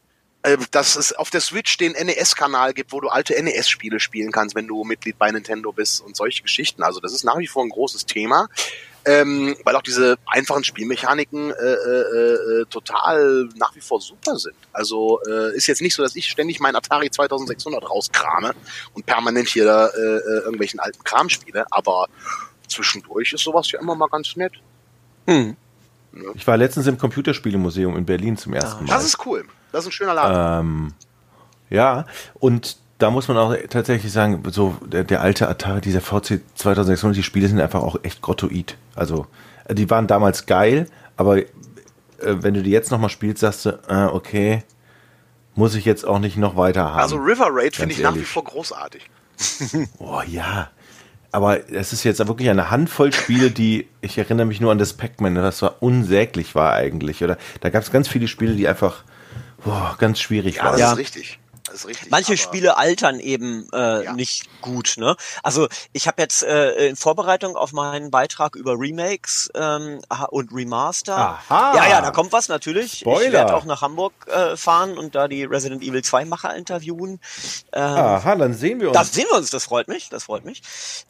äh, dass es auf der Switch den NES-Kanal gibt, wo du alte NES-Spiele spielen kannst, wenn du Mitglied bei Nintendo bist und solche Geschichten. Also das ist nach wie vor ein großes Thema. Ähm, weil auch diese einfachen Spielmechaniken äh, äh, äh, total nach wie vor super sind. Also ist jetzt nicht so, dass ich ständig mein Atari 2600 rauskrame und permanent hier da, irgendwelchen alten Kram spiele, aber zwischendurch ist sowas ja immer mal ganz nett. Hm. Ich war letztens im Computerspielemuseum in Berlin zum ersten Mal. Das ist cool. Das ist ein schöner Laden. Ähm, ja, und da muss man auch tatsächlich sagen, so der, der alte Atari, dieser VC 2600, die Spiele sind einfach auch echt grottoid. Also, die waren damals geil, aber äh, wenn du die jetzt nochmal spielst, sagst du, äh, okay, muss ich jetzt auch nicht noch weiter haben. Also River Raid finde ich ehrlich. nach wie vor großartig. oh ja. Aber es ist jetzt wirklich eine Handvoll Spiele, die, ich erinnere mich nur an das Pac-Man, das war unsäglich war eigentlich. Oder da gab es ganz viele Spiele, die einfach boah, ganz schwierig ja, war. Das ja, ist richtig. Das ist richtig. Manche Spiele altern eben äh, ja. nicht gut. Ne? Also ich habe jetzt äh, in Vorbereitung auf meinen Beitrag über Remakes ähm, und Remaster. Aha. Ja, ja, da kommt was natürlich. Spoiler. Ich werde auch nach Hamburg äh, fahren und da die Resident Evil 2 Macher interviewen. Ähm, Aha, dann sehen wir uns. Das sehen wir uns, das freut mich, das freut mich.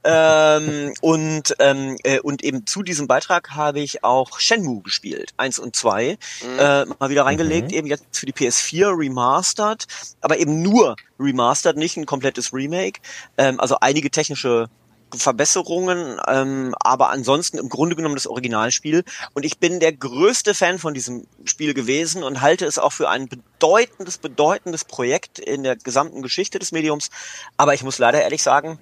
ähm, und, ähm, äh, und eben zu diesem Beitrag habe ich auch Shenmue gespielt, eins und zwei, mhm. äh, mal wieder reingelegt, mhm. eben jetzt für die PS4 remastered, aber eben nur remastered, nicht ein komplettes Remake. Ähm, also einige technische Verbesserungen, ähm, aber ansonsten im Grunde genommen das Originalspiel. Und ich bin der größte Fan von diesem Spiel gewesen und halte es auch für ein bedeutendes, bedeutendes Projekt in der gesamten Geschichte des Mediums. Aber ich muss leider ehrlich sagen,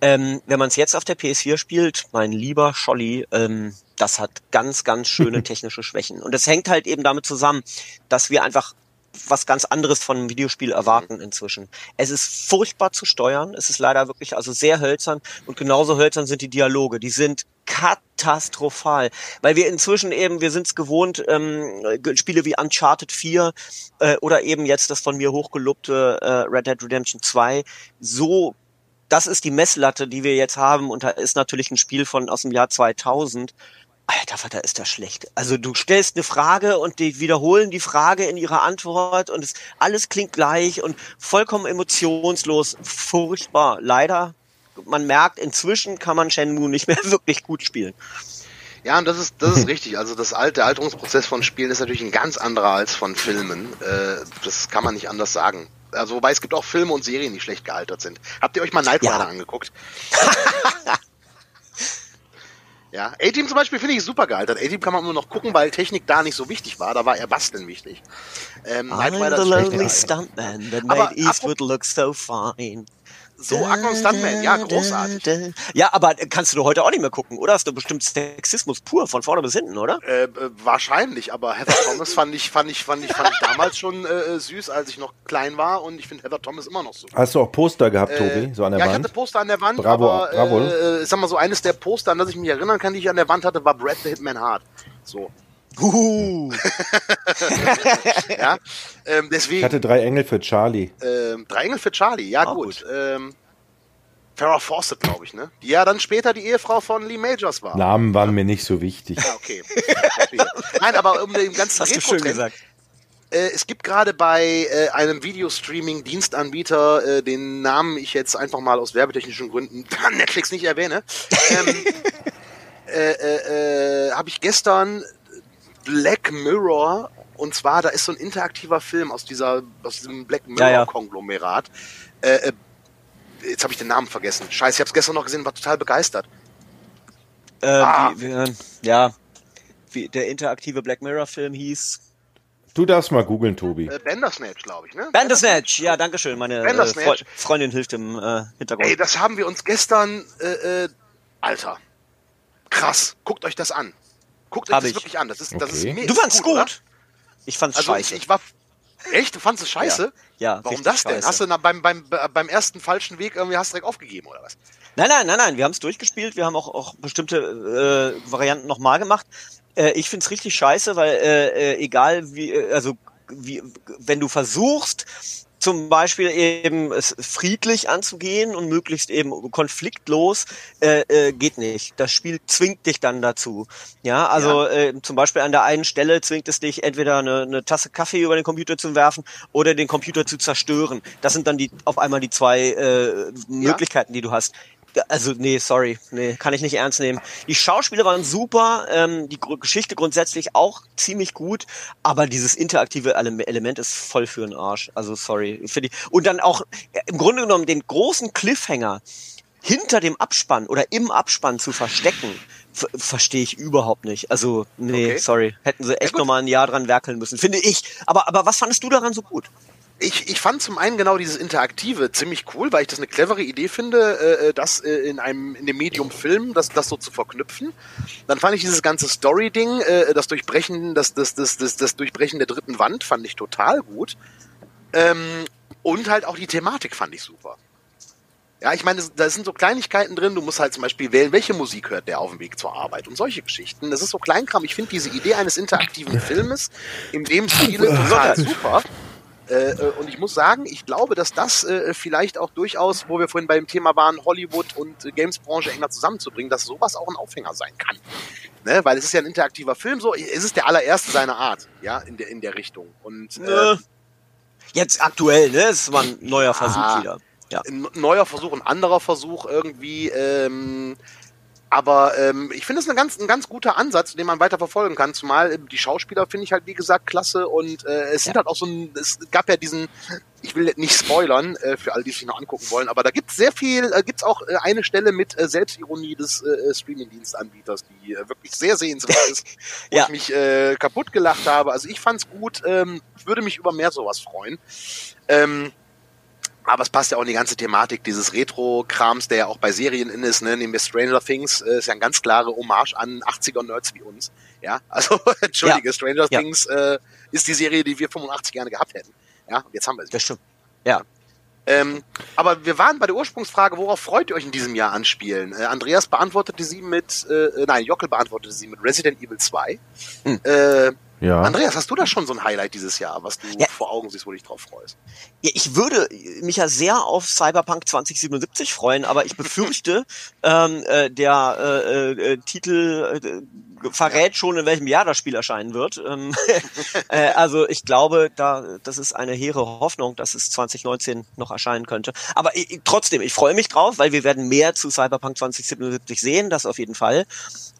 ähm, wenn man es jetzt auf der PS4 spielt, mein lieber Scholli, ähm, das hat ganz, ganz schöne technische Schwächen. Und es hängt halt eben damit zusammen, dass wir einfach was ganz anderes von einem Videospiel erwarten inzwischen. Es ist furchtbar zu steuern, es ist leider wirklich also sehr hölzern. Und genauso hölzern sind die Dialoge. Die sind katastrophal, weil wir inzwischen eben, wir sind es gewohnt, ähm, Spiele wie Uncharted 4 äh, oder eben jetzt das von mir hochgelobte äh, Red Dead Redemption 2 so das ist die Messlatte, die wir jetzt haben. Und da ist natürlich ein Spiel von aus dem Jahr 2000 Alter Vater, ist das schlecht. Also du stellst eine Frage und die wiederholen die Frage in ihrer Antwort und es, alles klingt gleich und vollkommen emotionslos. Furchtbar. Leider, man merkt, inzwischen kann man Shenmue nicht mehr wirklich gut spielen. Ja, und das ist, das ist richtig. Also das alte Alterungsprozess von Spielen ist natürlich ein ganz anderer als von Filmen. Äh, das kann man nicht anders sagen. Also wobei es gibt auch Filme und Serien, die schlecht gealtert sind. Habt ihr euch mal Knight Rider ja. angeguckt? Ja, A-Team zum Beispiel finde ich super gealtert. A-Team kann man immer noch gucken, weil Technik da nicht so wichtig war. Da war eher Basteln wichtig. Ähm, I'm the lonely stuntman that made Eastwood look so fine. So, Akron Stuntman, ja, großartig. Ja, aber kannst du heute auch nicht mehr gucken, oder? Hast du bestimmt Sexismus pur von vorne bis hinten, oder? Äh, äh, wahrscheinlich, aber Heather Thomas fand ich, fand ich, fand ich, fand ich damals schon äh, süß, als ich noch klein war und ich finde Heather Thomas immer noch so. Hast du auch Poster gehabt, Tobi, so an der ja, Wand? Ja, ich hatte Poster an der Wand, bravo, aber bravo. Äh, sag mal so, eines der Poster, an das ich mich erinnern kann, die ich an der Wand hatte, war Brad the Hitman Hart. So. Uh. ja, ähm, deswegen. Ich hatte drei Engel für Charlie. Ähm, drei Engel für Charlie, ja Auch gut. gut. Ähm, Farrah Fawcett, glaube ich, ne? Die ja dann später die Ehefrau von Lee Majors war. Namen waren mir nicht so wichtig. Ja, okay. Nein, aber um den ganzen Hast du schön gesagt. Äh, es gibt gerade bei äh, einem Videostreaming-Dienstanbieter, äh, den Namen ich jetzt einfach mal aus werbetechnischen Gründen Netflix nicht erwähne, ähm, äh, äh, äh, habe ich gestern Black Mirror und zwar da ist so ein interaktiver Film aus dieser aus diesem Black Mirror Ja, ja. Konglomerat. Äh, äh, jetzt habe ich den Namen vergessen. Scheiße, ich habe es gestern noch gesehen, war total begeistert. Äh, Ah. wie, wie, ja, wie der interaktive Black Mirror Film hieß. Du darfst mal googeln, Tobi. Äh, Bandersnatch, glaube ich, ne? Bandersnatch, ja, danke schön. Meine äh. Fre Freundin hilft im äh, Hintergrund. Ey, das haben wir uns gestern, äh, äh, Alter, krass, guckt euch das an. Guckt euch das ich. wirklich an. Das ist, das ist Okay. mega du fandst gut. oder? Ich fand's Also scheiße. ich, ich war, echt, du fandest es scheiße? Ja, Warum richtig das denn? scheiße. Hast du na, beim, beim, beim ersten falschen Weg irgendwie hast du direkt aufgegeben oder was? Nein, nein, nein, nein. Wir haben es durchgespielt. Wir haben auch, auch bestimmte äh, Varianten nochmal gemacht. Äh, ich find's richtig scheiße, weil äh, äh, egal wie, äh, also wie, wenn du versuchst, zum Beispiel eben es friedlich anzugehen und möglichst eben konfliktlos, äh, äh, geht nicht. Das Spiel zwingt dich dann dazu. Ja, also Äh, zum Beispiel an der einen Stelle zwingt es dich, entweder eine, eine Tasse Kaffee über den Computer zu werfen oder den Computer zu zerstören. Das sind dann die auf einmal die zwei äh, Möglichkeiten, die du hast. Also nee, sorry, nee, kann ich nicht ernst nehmen. Die Schauspieler waren super, ähm, die Gru- Geschichte grundsätzlich auch ziemlich gut, aber dieses interaktive Ele Element ist voll für den Arsch. Also sorry, finde ich. Und dann auch äh, im Grunde genommen den großen Cliffhanger hinter dem Abspann oder im Abspann zu verstecken, ver- verstehe ich überhaupt nicht. Also nee, Okay. sorry, hätten sie echt gut. noch mal ein Jahr dran werkeln müssen, finde ich. Aber aber was fandest du daran so gut? Ich, ich fand zum einen genau dieses Interaktive ziemlich cool, weil ich das eine clevere Idee finde, äh, das äh, in einem in dem Medium Film, das, das so zu verknüpfen. Dann fand ich dieses ganze Story-Ding, äh, das Durchbrechen, das, das, das, das, das Durchbrechen der dritten Wand, fand ich total gut. Ähm, und halt auch die Thematik fand ich super. Ja, ich meine, da sind so Kleinigkeiten drin. Du musst halt zum Beispiel wählen, welche Musik hört der auf dem Weg zur Arbeit und solche Geschichten. Das ist so Kleinkram. Ich finde diese Idee eines interaktiven Filmes in dem Stile total super. Äh, äh, und ich muss sagen, ich glaube, dass das äh, vielleicht auch durchaus, wo wir vorhin beim Thema waren, Hollywood und äh, Gamesbranche enger zusammenzubringen, dass sowas auch ein Aufhänger sein kann. Ne? Weil es ist ja ein interaktiver Film, so es ist der allererste seiner Art, ja, in der, in der Richtung. Und äh, Äh, Jetzt aktuell, ne? Es war ein neuer Versuch Ah. wieder. Ja. ein neuer Versuch, ein anderer Versuch irgendwie. Ähm, aber ähm, ich finde es ein ganz, ein ganz guter Ansatz, den man weiter verfolgen kann. Zumal äh, die Schauspieler finde ich halt, wie gesagt, klasse. Und äh, es sind halt auch so ein, es gab ja diesen, ich will nicht spoilern, äh, für alle, die sich noch angucken wollen, aber da gibt es sehr viel, äh, gibt es auch äh, eine Stelle mit äh, Selbstironie des äh, Streaming-Dienstanbieters, die äh, wirklich sehr sehenswert ist, wo Ja. ich mich äh, kaputt gelacht habe. Also ich fand's gut, ähm, ich würde mich über mehr sowas freuen. Ähm, aber es passt ja auch in die ganze Thematik dieses Retro-Krams, der ja auch bei Serien in ist, ne? Nehmen wir Stranger Things, äh, ist ja ein ganz klare Hommage an 80er-Nerds wie uns. Ja, also, entschuldige, Stranger Ja. Things äh, ist die Serie, die wir 85 gerne gehabt hätten. Ja, und jetzt haben wir sie. Das stimmt. Ja. Ähm, aber wir waren bei der Ursprungsfrage, worauf freut ihr euch in diesem Jahr an Spielen? Äh, Andreas beantwortete sie mit, äh, nein, Jockel beantwortete sie mit Resident Evil 2. Hm. Äh, Ja. Andreas, hast du da schon so ein Highlight dieses Jahr, was du Ja. vor Augen siehst, wo du dich drauf freust? Ja, ich würde mich ja sehr auf Cyberpunk 2077 freuen, aber ich befürchte, ähm, äh, der äh, äh, Titel äh, verrät schon, in welchem Jahr das Spiel erscheinen wird. Ähm, äh, also ich glaube, da das ist eine hehre Hoffnung, dass es 2019 noch erscheinen könnte. Aber ich, trotzdem, ich freue mich drauf, weil wir werden mehr zu Cyberpunk 2077 sehen, das auf jeden Fall.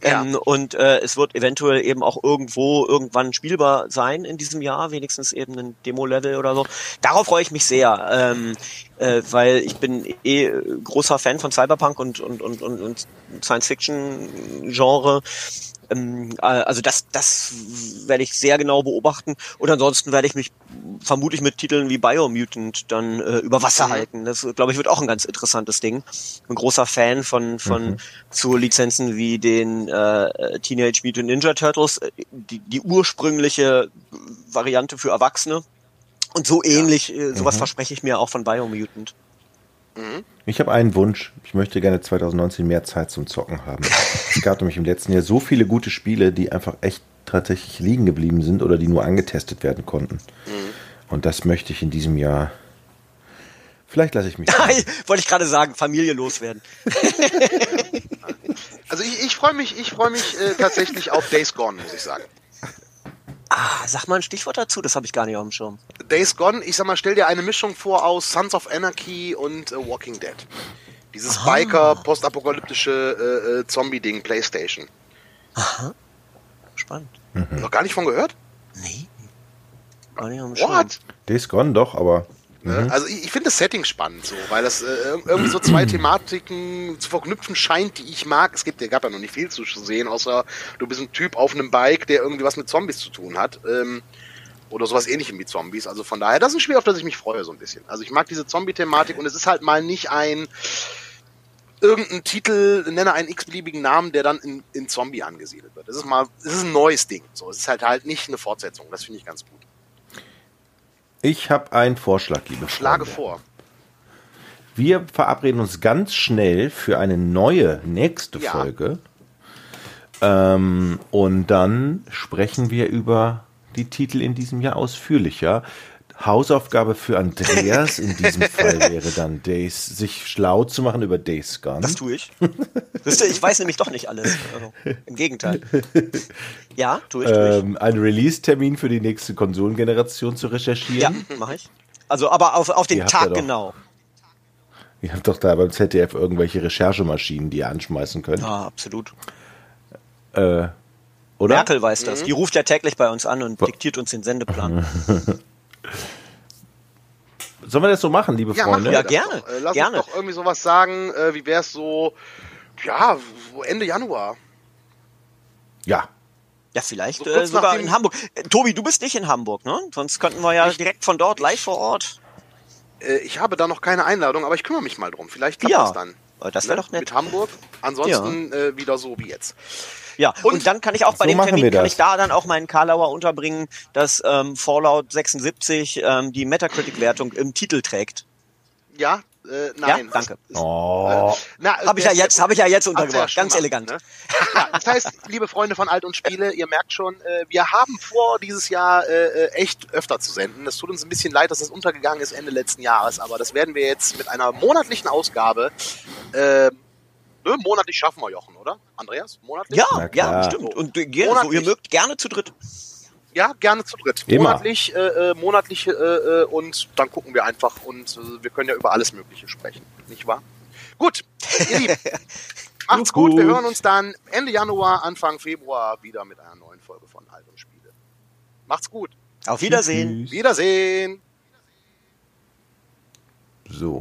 Ja. Ähm, und äh, es wird eventuell eben auch irgendwo irgendwann spielbar sein in diesem Jahr, wenigstens eben ein Demo-Level oder so. Darauf freue ich mich sehr. Ähm, äh, weil ich bin eh großer Fan von Cyberpunk und, und, und, und, und Science-Fiction-Genre. Ähm, äh, also das, das werde ich sehr genau beobachten. Und ansonsten werde ich mich vermutlich mit Titeln wie Biomutant dann äh, über Wasser mhm. halten. Das, glaube ich, wird auch ein ganz interessantes Ding. Ein großer Fan von, von mhm. zu Lizenzen wie den äh, Teenage Mutant Ninja Turtles, äh, die, die ursprüngliche Variante für Erwachsene. Und so ähnlich, ja. Äh, sowas mhm. verspreche ich mir auch von Biomutant. Mhm. Ich habe einen Wunsch. Ich möchte gerne 2019 mehr Zeit zum Zocken haben. es gab nämlich im letzten Jahr so viele gute Spiele, die einfach echt tatsächlich liegen geblieben sind oder die nur angetestet werden konnten. Mhm. Und das möchte ich in diesem Jahr. Vielleicht lasse ich mich. Wollte ich gerade sagen, Familie loswerden. also ich, ich freue mich, ich freue mich äh, tatsächlich auf Days Gone, muss ich sagen. Ah, sag mal ein Stichwort dazu, das habe ich gar nicht auf dem Schirm. Days Gone, ich sag mal, stell dir eine Mischung vor aus Sons of Anarchy und uh, Walking Dead. Dieses Aha. Biker, postapokalyptische äh, äh, Zombie-Ding, Playstation. Aha. Spannend. Mhm. Noch gar nicht von gehört? Nee. Gar nicht auf dem Schirm. What? Days Gone doch, aber Ne? Mhm. Also ich, ich finde das Setting spannend, so, weil das äh, irgendwie so zwei Thematiken zu verknüpfen scheint, die ich mag. Es gibt, gab ja noch nicht viel zu sehen, außer du bist ein Typ auf einem Bike, der irgendwie was mit Zombies zu tun hat. Ähm, oder sowas ähnlichem wie Zombies. Also von daher, das ist ein Spiel, auf das ich mich freue, so ein bisschen. Also ich mag diese Zombie-Thematik und es ist halt mal nicht ein irgendein Titel, nenne einen x-beliebigen Namen, der dann in, in Zombie angesiedelt wird. Das ist mal, das ist ein neues Ding. So, es ist halt halt nicht eine Fortsetzung. Das finde ich ganz gut. Ich habe einen Vorschlag, liebe Schlage Freunde. vor. Wir verabreden uns ganz schnell für eine neue nächste ja. Folge. Ähm, und dann sprechen wir über die Titel in diesem Jahr ausführlicher. Hausaufgabe für Andreas in diesem Fall wäre dann Days, sich schlau zu machen über Days Gone. Das tue ich. Wisst ihr, ich weiß nämlich doch nicht alles. Also, Im Gegenteil. Ja, tue ich. Tue ich. Ähm, einen Release-Termin für die nächste Konsolengeneration zu recherchieren. Ja, mache ich. Also, aber auf, auf den Tag genau. Ihr habt doch da beim ZDF irgendwelche Recherchemaschinen, die ihr anschmeißen könnt. Ja, absolut. Äh, oder? Merkel weiß das. Mhm. Die ruft ja täglich bei uns an und diktiert uns den Sendeplan. Sollen wir das so machen, liebe ja, Freunde? Ja, gerne. Doch. Äh, lass gerne. uns doch irgendwie sowas sagen, äh, wie wäre es so, ja, Ende Januar. Ja. Ja, vielleicht so äh, sogar in Hamburg. Äh, Tobi, du bist nicht in Hamburg, ne? Sonst könnten wir ja ich, direkt von dort live vor Ort. Ich habe da noch keine Einladung, aber ich kümmere mich mal drum. Vielleicht klappt ja. das dann. Das wäre ne? doch nett. Mit Hamburg. Ansonsten ja. äh, wieder so wie jetzt. Ja, und, und dann kann ich auch bei so dem Termin, kann ich da dann auch meinen Karlauer unterbringen, dass ähm, Fallout 76 ähm, die Metacritic-Wertung im Titel trägt. Ja, äh, nein. Ja, danke. Oh. Äh, habe ich ja jetzt, habe ich ja jetzt untergebracht. Ja Ganz elegant. Ne? Ja, das heißt, liebe Freunde von Alt und Spiele, ihr merkt schon, äh, wir haben vor, dieses Jahr äh, äh echt öfter zu senden. Es tut uns ein bisschen leid, dass das untergegangen ist Ende letzten Jahres, aber das werden wir jetzt mit einer monatlichen Ausgabe äh, Ne, monatlich schaffen wir Jochen, oder? Andreas? Monatlich? Ja, ja, stimmt. Und gerne, so, ihr mögt gerne zu dritt. Ja, gerne zu dritt. Immer. Monatlich, äh, äh monatlich äh, äh, und dann gucken wir einfach und äh, wir können ja über alles Mögliche sprechen, nicht wahr? Gut, ihr Lieben, macht's gut. gut. Wir hören uns dann Ende Januar, Anfang Februar wieder mit einer neuen Folge von halt Album Spiele. Macht's gut. Auf Wiedersehen. Tschüss. Wiedersehen. So.